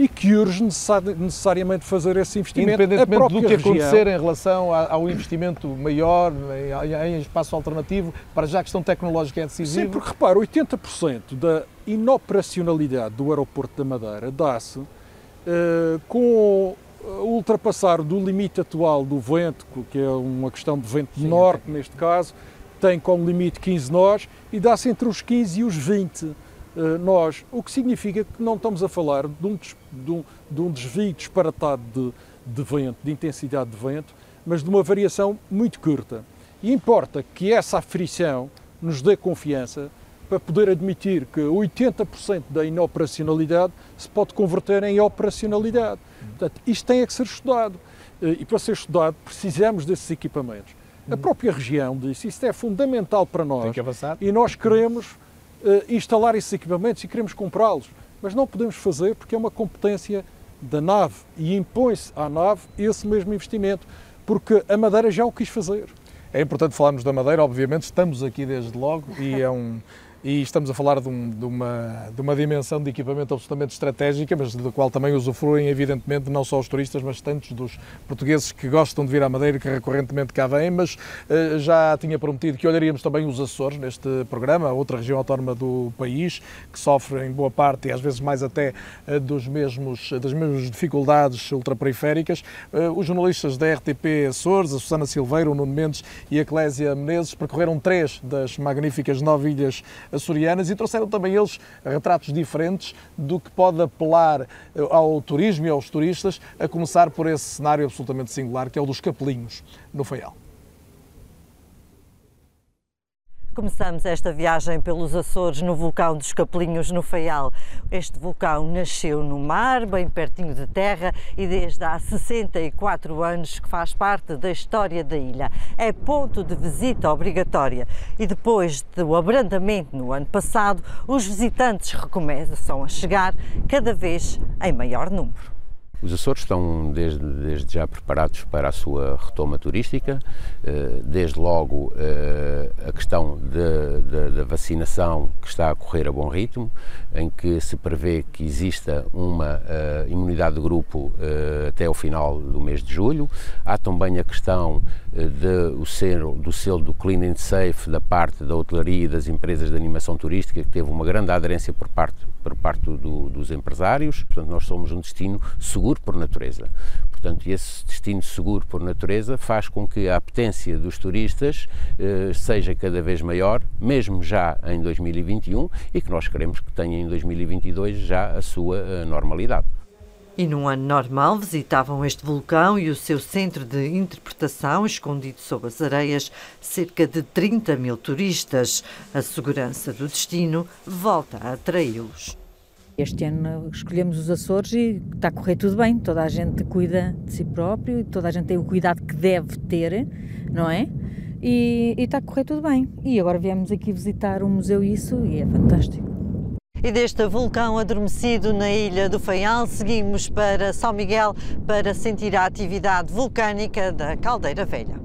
e que urge necessariamente fazer esse investimento. Independentemente do que região. acontecer em relação ao investimento maior em espaço alternativo, para já a questão tecnológica é decisiva. Sim, porque repara, 80% da inoperacionalidade do aeroporto da Madeira dá-se uh, com o ultrapassar do limite atual do vento, que é uma questão de vento Sim, norte neste caso, tem como limite 15 nós e dá-se entre os 15 e os 20 uh, nós, o que significa que não estamos a falar de um, de um, de um desvio disparatado de, de vento, de intensidade de vento, mas de uma variação muito curta. E importa que essa aferição nos dê confiança para poder admitir que 80% da inoperacionalidade se pode converter em operacionalidade. Portanto, isto tem que ser estudado. Eh, e para ser estudado, precisamos desses equipamentos. A própria região disse isso é fundamental para nós. E nós queremos instalar esses equipamentos e queremos comprá-los. Mas não podemos fazer porque é uma competência da nave e impõe-se à nave esse mesmo investimento, porque a Madeira já o quis fazer. É importante falarmos da Madeira, obviamente, estamos aqui desde logo e é um, e estamos a falar de, um, de, uma, de uma dimensão de equipamento absolutamente estratégica, mas da qual também usufruem, evidentemente, não só os turistas, mas tantos dos portugueses que gostam de vir à Madeira e que recorrentemente cá vêm. Mas uh, já tinha prometido que olharíamos também os Açores neste programa, outra região autónoma do país, que sofre em boa parte e às vezes mais até uh, dos mesmos, das mesmas dificuldades ultraperiféricas. Uh, os jornalistas da RTP Açores, a Susana Silveira, o Nuno Mendes e a Clésia Menezes, percorreram três das magníficas nove ilhas açorianas e trouxeram também eles retratos diferentes do que pode apelar eh, ao turismo e aos turistas, a começar por esse cenário absolutamente singular que é o dos capelinhos no Faial. Começamos esta viagem pelos Açores no vulcão dos Capelinhos, no Faial. Este vulcão nasceu no mar, bem pertinho de terra, e desde há 64 anos que faz parte da história da ilha. É ponto de visita obrigatória e depois do abrandamento no ano passado, os visitantes recomeçam a chegar cada vez em maior número. Os Açores estão desde, desde, já preparados para a sua retoma turística, eh, desde logo eh, a questão da vacinação que está a correr a bom ritmo, em que se prevê que exista uma eh, imunidade de grupo até ao final do mês de julho. Há também a questão de, o do selo do Clean and Safe da parte da hotelaria e das empresas de animação turística, que teve uma grande aderência por parte, por parte do, dos empresários. Portanto, nós somos um destino seguro por natureza. Portanto, esse destino seguro por natureza faz com que a apetência dos turistas eh, seja cada vez maior, mesmo já em 2021, e que nós queremos que tenha em 2022 já a sua eh, normalidade. E num ano normal visitavam este vulcão e o seu centro de interpretação, escondido sob as areias, cerca de 30 mil turistas. A segurança do destino volta a atraí-los. Este ano escolhemos os Açores e está a correr tudo bem. Toda a gente cuida de si próprio e toda a gente tem o cuidado que deve ter, não é? E, e está a correr tudo bem. E agora viemos aqui visitar o museu isso e é fantástico. E deste vulcão adormecido na ilha do Faial, seguimos para São Miguel para sentir a atividade vulcânica da Caldeira Velha.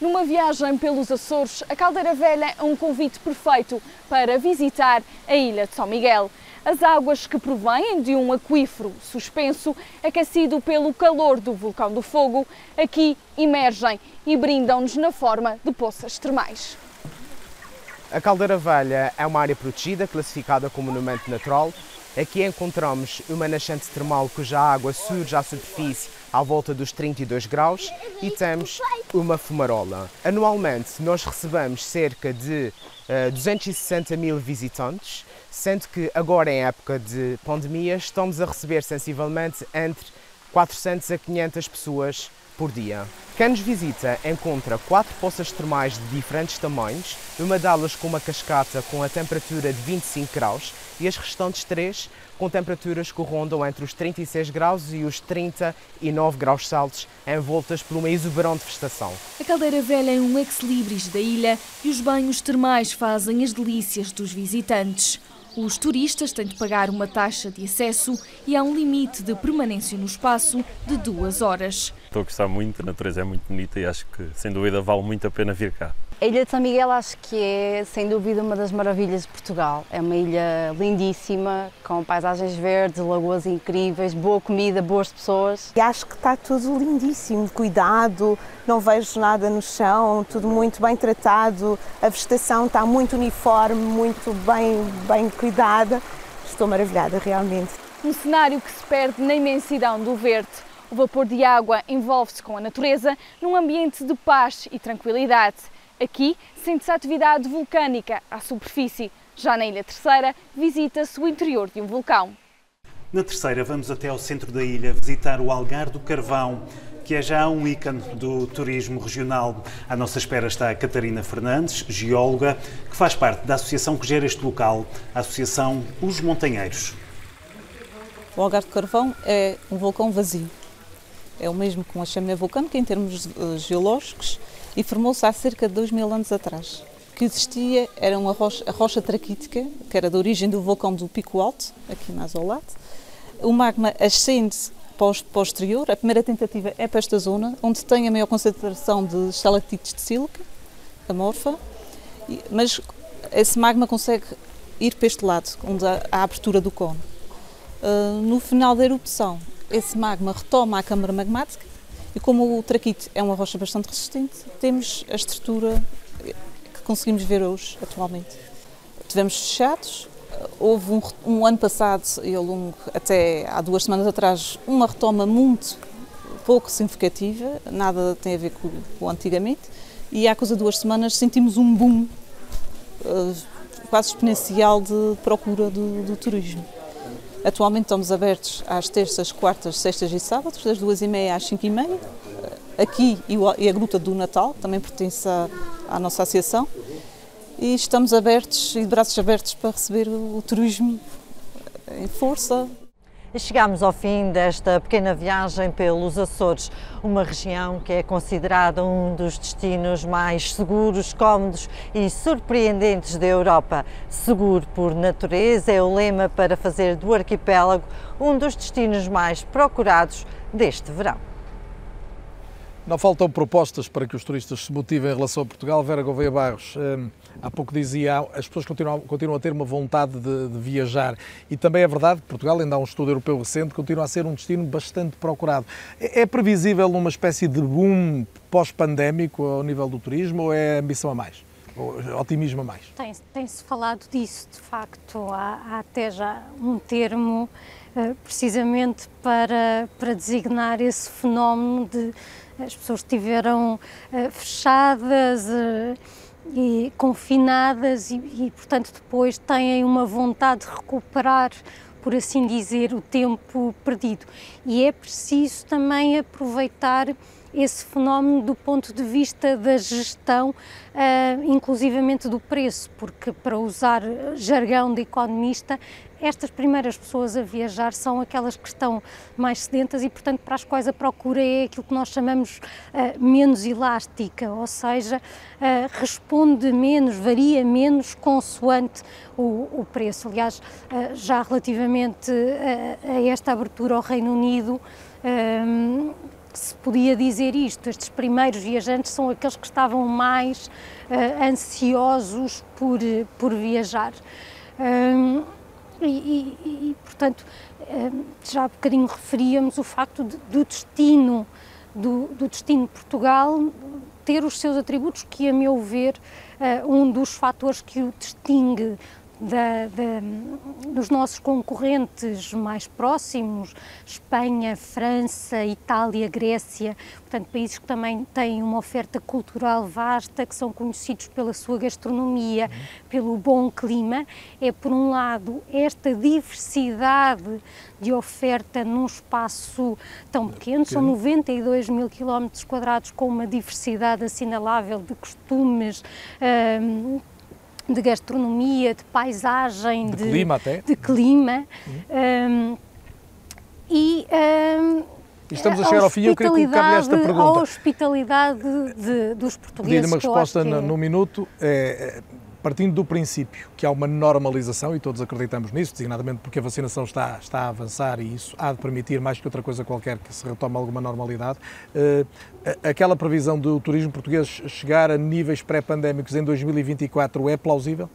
Numa viagem pelos Açores, a Caldeira Velha é um convite perfeito para visitar a ilha de São Miguel. As águas que provêm de um aquífero suspenso, aquecido pelo calor do vulcão do fogo, aqui emergem e brindam-nos na forma de poças termais. A Caldeira Velha é uma área protegida, classificada como monumento natural. Aqui encontramos uma nascente termal cuja água surge à superfície à volta dos 32 graus e temos uma fumarola. Anualmente nós recebemos cerca de uh, 260 mil visitantes, sendo que agora em época de pandemia estamos a receber sensivelmente entre 400 a 500 pessoas por dia. Quem nos visita encontra quatro poças termais de diferentes tamanhos, uma delas com uma cascata com a temperatura de 25 graus e as restantes três com temperaturas que rondam entre os 36 graus e os 39 graus Celsius, envoltas por uma exuberante vegetação. A Caldeira Velha é um ex-libris da ilha e os banhos termais fazem as delícias dos visitantes. Os turistas têm de pagar uma taxa de acesso e há um limite de permanência no espaço de duas horas. Estou a gostar muito, a natureza é muito bonita e acho que, sem dúvida, vale muito a pena vir cá. A Ilha de São Miguel acho que é, sem dúvida, uma das maravilhas de Portugal. É uma ilha lindíssima, com paisagens verdes, lagoas incríveis, boa comida, boas pessoas. E acho que está tudo lindíssimo, cuidado, não vejo nada no chão, tudo muito bem tratado, a vegetação está muito uniforme, muito bem, bem cuidada. Estou maravilhada, realmente. Um cenário que se perde na imensidão do verde. O vapor de água envolve-se com a natureza num ambiente de paz e tranquilidade. Aqui sente-se a atividade vulcânica à superfície. Já na Ilha Terceira, visita-se o interior de um vulcão. Na Terceira, vamos até ao centro da ilha visitar o Algar do Carvão, que é já um ícone do turismo regional. À nossa espera está a Catarina Fernandes, geóloga, que faz parte da associação que gera este local, a Associação Os Montanheiros. O Algar do Carvão é um vulcão vazio. É o mesmo que uma chaminé vulcânica em termos eh, geológicos e formou-se há cerca de 2 mil anos atrás. O que existia era uma rocha, a rocha traquítica, que era da origem do vulcão do Pico Alto, aqui na Azolate. O magma ascende exterior, a primeira tentativa é para esta zona, onde tem a maior concentração de estalactites de sílica, amorfa, mas esse magma consegue ir para este lado, onde há a abertura do cone. Uh, no final da erupção, esse magma retoma a câmara magmática e como o traquite é uma rocha bastante resistente, temos a estrutura que conseguimos ver hoje, atualmente. Tivemos fechados, houve um, um ano passado e ao longo, até há duas semanas atrás, uma retoma muito pouco significativa, nada tem a ver com, com antigamente, e há coisa de duas semanas sentimos um boom uh, quase exponencial de procura do, do, turismo. Atualmente estamos abertos às terças, quartas, sextas e sábados, das duas e meia às cinco e meia. Aqui e a Gruta do Natal, também pertence à, à nossa associação. E estamos abertos e de braços abertos para receber o, o turismo em força. E chegamos ao fim desta pequena viagem pelos Açores, uma região que é considerada um dos destinos mais seguros, cómodos e surpreendentes da Europa. Seguro por natureza é o lema para fazer do arquipélago um dos destinos mais procurados deste verão. Não faltam propostas para que os turistas se motivem em relação a Portugal. Vera Gouveia Barros, hum, há pouco dizia, as pessoas continuam, continuam a ter uma vontade de, de, viajar e também é verdade que Portugal, ainda há um estudo europeu recente, continua a ser um destino bastante procurado. É, é previsível uma espécie de boom pós-pandémico ao nível do turismo ou é ambição a mais? Otimismo a mais? Tem-se tem falado disso, de facto. Há, há até já um termo uh, precisamente para, para designar esse fenómeno de as pessoas estiveram uh, fechadas, uh, e confinadas e, e, portanto, depois têm uma vontade de recuperar, por assim dizer, o tempo perdido. E é preciso também aproveitar esse fenómeno do ponto de vista da gestão, uh, inclusivamente do preço, porque, para usar jargão de economista, estas primeiras pessoas a viajar são aquelas que estão mais sedentas e, portanto, para as quais a procura é aquilo que nós chamamos uh, menos elástica, ou seja, uh, responde menos, varia menos consoante o, o preço. Aliás, uh, já relativamente a esta abertura ao Reino Unido, se podia dizer isto, estes primeiros viajantes são aqueles que estavam mais uh, ansiosos por, por viajar. Um, e, e, e, portanto, um, já há bocadinho referíamos o facto de, do destino, do, do, destino Portugal ter os seus atributos, que a meu ver, uh, um dos fatores que o distingue da, da, dos nossos concorrentes mais próximos, Espanha, França, Itália, Grécia, portanto, países que também têm uma oferta cultural vasta, que são conhecidos pela sua gastronomia, uhum. pelo bom clima, é, por um lado, esta diversidade de oferta num espaço tão pequeno, são 92 mil quilómetros quadrados com uma diversidade assinalável de costumes, hum, de gastronomia, de paisagem, de, de clima até. De clima. Uhum. Um, e, um, estamos a chegar ao fim eu queria colocar-lhe esta pergunta. A hospitalidade de, dos portugueses. Pedir uma resposta no, no minuto. É, partindo do princípio que há uma normalização, e todos acreditamos nisso, designadamente porque a vacinação está, está a avançar e isso há de permitir, mais que outra coisa qualquer, que se retome alguma normalidade, uh, aquela previsão do turismo português chegar a níveis pré-pandémicos em 2024 é plausível?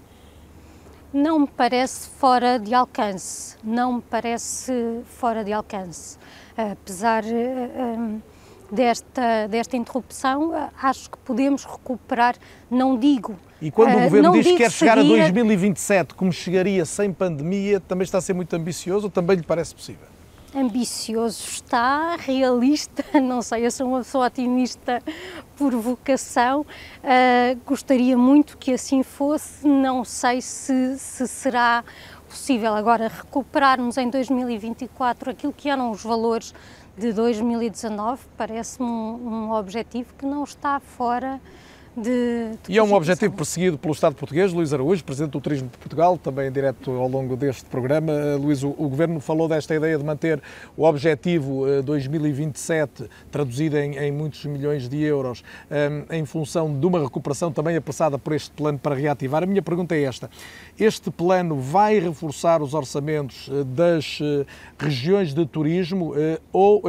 Não me parece fora de alcance, não me parece fora de alcance, apesar... Uh, desta, desta interrupção, acho que podemos recuperar, não digo. E quando o uh, Governo diz que quer chegar a 2027 como chegaria sem pandemia, também está a ser muito ambicioso ou também lhe parece possível? Ambicioso está, realista, [LAUGHS] não sei, eu sou uma pessoa otimista por vocação, uh, gostaria muito que assim fosse, não sei se, se será possível agora recuperarmos em 2024 aquilo que eram os valores de 2019 parece-me um, um, objetivo que não está fora de, de e é um objetivo perseguido pelo Estado português, Luís Araújo, Presidente do Turismo de Portugal, também direto ao longo deste programa. Uh, Luís, o, o, Governo falou desta ideia de manter o objetivo uh, 2027, traduzido em, em, muitos milhões de euros, um, em função de uma recuperação também apressada por este plano para reativar. A minha pergunta é esta: este plano vai reforçar os orçamentos das regiões de turismo ou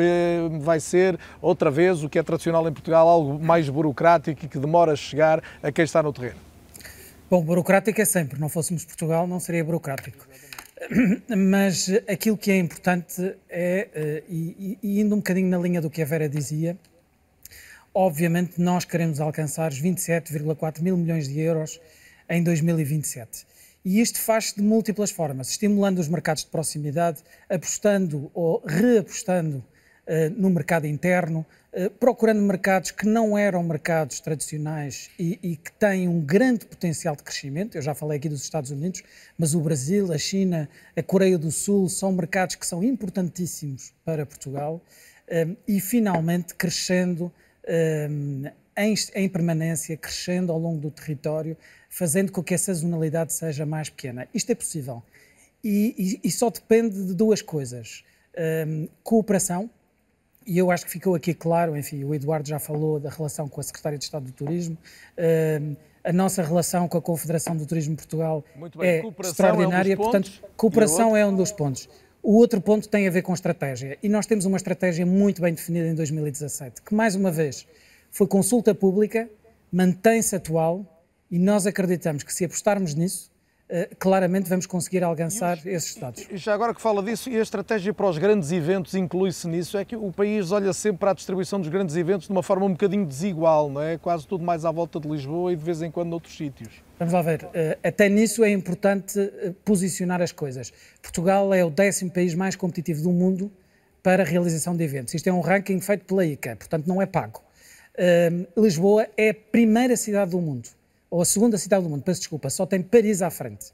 vai ser outra vez o que é tradicional em Portugal, algo mais burocrático e que demora chegar a quem está no terreno? Bom, burocrático é sempre. Não fôssemos Portugal, não seria burocrático. [CLEARS THROAT] Mas aquilo que é importante é, eh, e, e indo um bocadinho na linha do que a Vera dizia, obviamente nós queremos alcançar os 27,4 mil milhões de euros em 2027. E isto faz-se de múltiplas formas, estimulando os mercados de proximidade, apostando ou reapostando uh, no mercado interno, procurando mercados que não eram mercados tradicionais e, e, que têm um grande potencial de crescimento. Eu já falei aqui dos Estados Unidos, mas o Brasil, a China, a Coreia do Sul são mercados que são importantíssimos para Portugal. Um, eh, e finalmente crescendo um, em, permanência, crescendo ao longo do território, fazendo com que a sazonalidade seja mais pequena. Isto é possível. E, e, e só depende de duas coisas. Um, cooperação, e eu acho que ficou aqui claro, enfim, o Eduardo já falou da relação com a Secretaria de Estado do Turismo, um, a nossa relação com a Confederação do Turismo de Portugal é extraordinária, é um portanto, cooperação é um dos pontos. O outro ponto tem a ver com estratégia, e nós temos uma estratégia muito bem definida em 2017, que mais uma vez foi consulta pública, mantém-se atual, e nós acreditamos que se apostarmos nisso, Uh, claramente vamos conseguir alcançar os, esses dados. E já agora que fala disso, e a estratégia para os grandes eventos inclui-se nisso, é que o país olha sempre para a distribuição dos grandes eventos de uma forma um bocadinho desigual, não é? Quase tudo mais à volta de Lisboa e de vez em quando noutros sítios. Vamos lá ver, uh, até nisso é importante uh, posicionar as coisas. Portugal é o décimo país mais competitivo do mundo para a realização de eventos. Isto é um ranking feito pela ICA, portanto não é pago. Lisboa é a primeira cidade do mundo ou a segunda cidade do mundo, peço desculpa, só tem Paris à frente.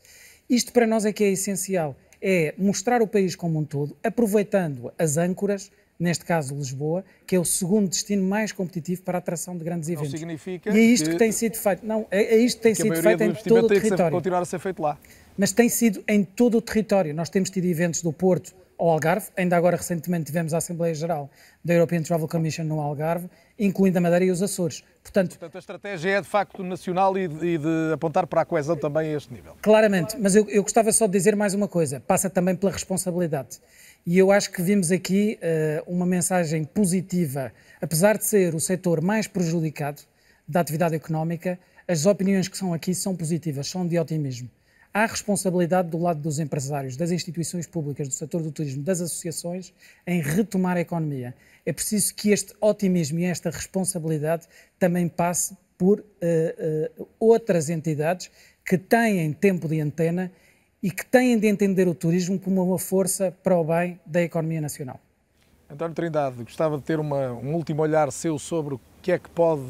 Isto para nós é que é essencial, é mostrar o país como um todo, aproveitando as âncoras, neste caso Lisboa, que é o segundo destino mais competitivo para a atração de grandes eventos. Não significa e é isto que, que tem sido feito. Não, é, é isto que tem que sido feito em todo o território. Que continuar a ser feito lá. Mas tem sido em todo o território. Nós temos tido eventos do Porto ao Algarve, ainda agora recentemente tivemos a Assembleia Geral da European Travel Commission no Algarve, incluindo a Madeira e os Açores. Portanto, Portanto a estratégia é de facto nacional e de, e de, apontar para a coesão também a este nível. Claramente, mas eu, eu, gostava só de dizer mais uma coisa, passa também pela responsabilidade. E eu acho que vimos aqui uh, uma mensagem positiva, apesar de ser o setor mais prejudicado da atividade económica, as opiniões que são aqui são positivas, são de otimismo. Há responsabilidade do lado dos empresários, das instituições públicas, do setor do turismo, das associações, em retomar a economia. É preciso que este otimismo e esta responsabilidade também passe por uh, uh, outras entidades que têm tempo de antena e que têm de entender o turismo como uma força para o bem da economia nacional. António Trindade, gostava de ter uma, um último olhar seu sobre que é que pode,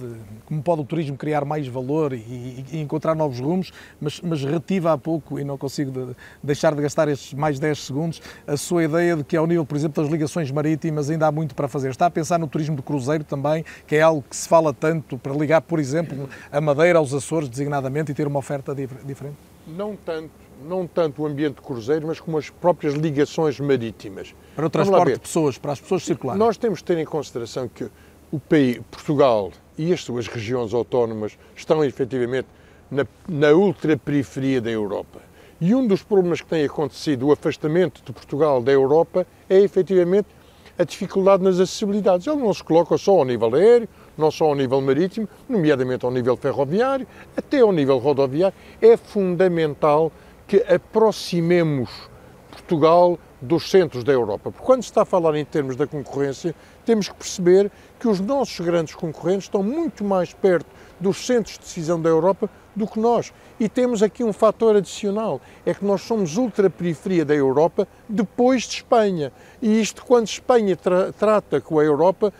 como pode o turismo criar mais valor e, e encontrar novos rumos, mas, mas retiva há pouco, e não consigo de, deixar de gastar estes mais 10 segundos, a sua ideia de que ao nível, por exemplo, das ligações marítimas ainda há muito para fazer. Está a pensar no turismo de cruzeiro também, que é algo que se fala tanto para ligar, por exemplo, a Madeira aos Açores, designadamente, e ter uma oferta diferente? Não tanto, não tanto o ambiente de cruzeiro, mas como as próprias ligações marítimas. Para o transporte de pessoas, para as pessoas circularem. Nós temos de ter em consideração que o país, Portugal e as suas regiões autónomas estão efetivamente na, na ultraperiferia da Europa. E um dos problemas que tem acontecido, o afastamento de Portugal da Europa, é efetivamente a dificuldade nas acessibilidades. Ele não se coloca só ao nível aéreo, não só ao nível marítimo, nomeadamente ao nível ferroviário, até ao nível rodoviário. É fundamental que aproximemos Portugal dos centros da Europa. Porque quando se está a falar em termos da concorrência, temos que perceber que os nossos grandes concorrentes estão muito mais perto dos centros de decisão da Europa do que nós. E temos aqui um fator adicional, é que nós somos ultra-periferia da Europa depois de Espanha. E isto, quando Espanha tra trata com a Europa,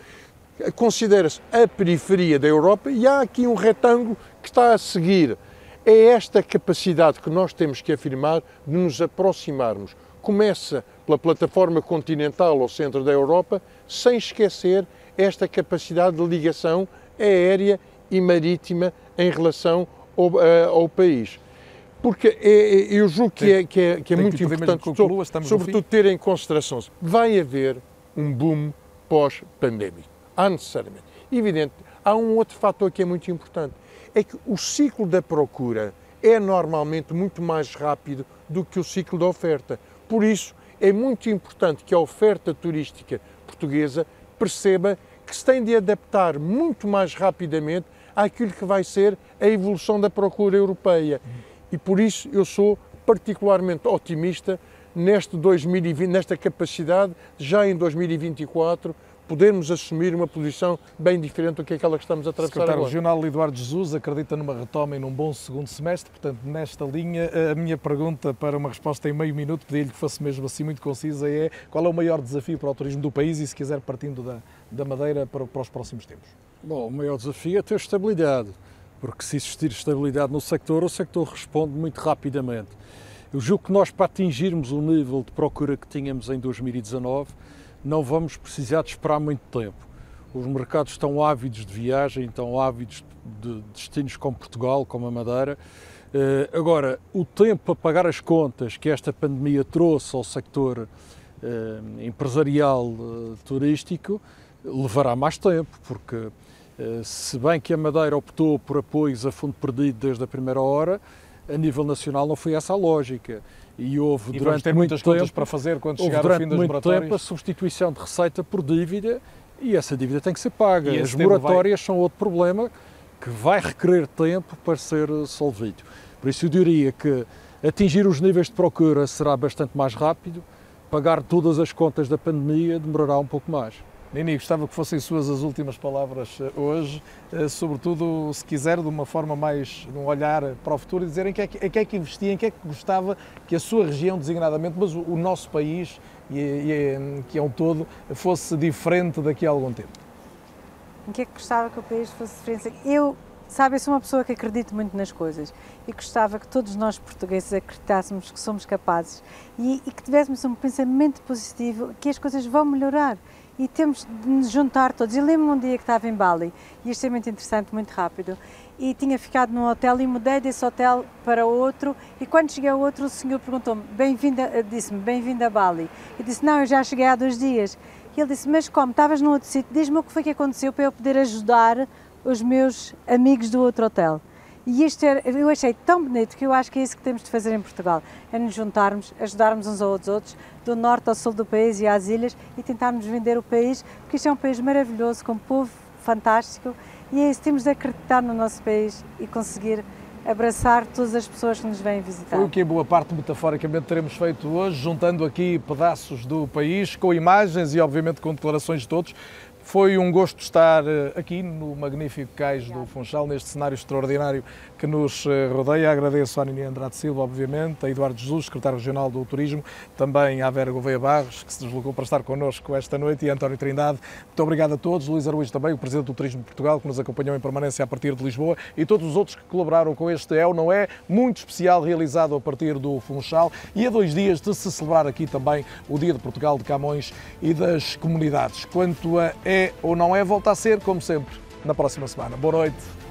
considera-se a periferia da Europa e há aqui um retângulo que está a seguir. É esta capacidade que nós temos que afirmar de nos aproximarmos começa pela plataforma continental ao centro da Europa, sem esquecer esta capacidade de ligação aérea e marítima em relação ao, uh, ao país. Porque é, é, eu julgo que é, que é, que é muito que importante, conclua, sobretudo, ter em consideração vai haver um boom pós-pandémico. Há necessariamente. Evidente, há um outro fator que é muito importante, é que o ciclo da procura é normalmente muito mais rápido do que o ciclo da oferta. Por isso, é muito importante que a oferta turística portuguesa perceba que se tem de adaptar muito mais rapidamente àquilo que vai ser a evolução da procura europeia. E por isso eu sou particularmente otimista neste 2020, nesta capacidade, já em 2024, podermos assumir uma posição bem diferente do que aquela que estamos a atravessar Secretário agora. Regional Eduardo Jesus acredita numa retoma e num bom segundo semestre, portanto, nesta linha, a minha pergunta para uma resposta em meio minuto, pedi-lhe que fosse mesmo assim muito concisa, é qual é o maior desafio para o turismo do país e, se quiser, partindo da, da Madeira para, para os próximos tempos? Bom, o maior desafio é ter estabilidade, porque se existir estabilidade no sector, o sector responde muito rapidamente. Eu julgo que nós, para atingirmos o nível de procura que tínhamos em 2019, não vamos precisar de esperar muito tempo. Os mercados estão ávidos de viagem, estão ávidos de destinos como Portugal, como a Madeira. Eh, agora, o tempo para pagar as contas que esta pandemia trouxe ao sector eh, empresarial eh, turístico levará mais tempo, porque se bem que a Madeira optou por apoios a fundo perdido desde a primeira hora, a nível nacional não foi essa a lógica. E houve e durante ter muito muitas tempo, contas para fazer quando chegar ao fim das muito tempo a substituição de receita por dívida e essa dívida tem que ser paga. E As moratórias são outro problema que vai requerer tempo para ser solvido. Por isso eu diria que atingir os níveis de procura será bastante mais rápido, pagar todas as contas da pandemia demorará um pouco mais. Nini, gostava que fossem suas as últimas palavras eh, hoje, eh, sobretudo, se quiser, de uma forma mais, de um olhar para o futuro e dizer em que, é que, em que é que investia, em que é que gostava que a sua região, designadamente, mas o, nosso país, e, e, que é um todo, fosse diferente daqui a algum tempo. Em que é que gostava que o país fosse diferente? Eu, sabe, eu sou uma pessoa que acredito muito nas coisas e gostava que todos nós portugueses acreditássemos que somos capazes e, e que tivéssemos um pensamento positivo que as coisas vão melhorar e temos de nos juntar todos. Eu lembro-me um dia que estava em Bali, e isto é muito interessante, muito rápido, e tinha ficado num hotel e mudei desse hotel para outro, e quando cheguei ao outro, o senhor perguntou-me, bem-vinda, disse-me, bem-vinda a Bali. Eu disse, não, eu já cheguei há dois dias. E ele disse, mas como, estavas num outro sítio, diz-me o que foi que aconteceu para eu poder ajudar os meus amigos do outro hotel. E isto era, eu achei tão bonito que eu acho que é isso que temos de fazer em Portugal, é nos juntarmos, ajudarmos uns aos outros, do norte ao sul do país e às ilhas, e tentarmos vender o país, porque isto é um país maravilhoso, com um povo fantástico, e é isso, temos de acreditar no nosso país e conseguir abraçar todas as pessoas que nos vêm visitar. Foi o que em boa parte metaforicamente teremos feito hoje, juntando aqui pedaços do país, com imagens e obviamente com declarações de todos, foi um gosto estar eh, aqui no magnífico cais do Funchal, neste cenário extraordinário que nos eh, rodeia. Agradeço à Nini Andrade Silva, obviamente, a Eduardo Jesus, secretário regional do Turismo, também à Vera Gouveia Barros, que se deslocou para estar connosco esta noite, e a António Trindade. Muito obrigado a todos. Luís Araújo também, o Presidente do Turismo de Portugal, que nos acompanhou em permanência a partir de Lisboa, e todos os outros que colaboraram com este É ou Não É, muito especial, realizado a partir do Funchal, e a dois dias de se celebrar aqui também o Dia de Portugal de Camões e das comunidades. Quanto a É ou Não É, volta a ser, como sempre, na próxima semana. Boa noite.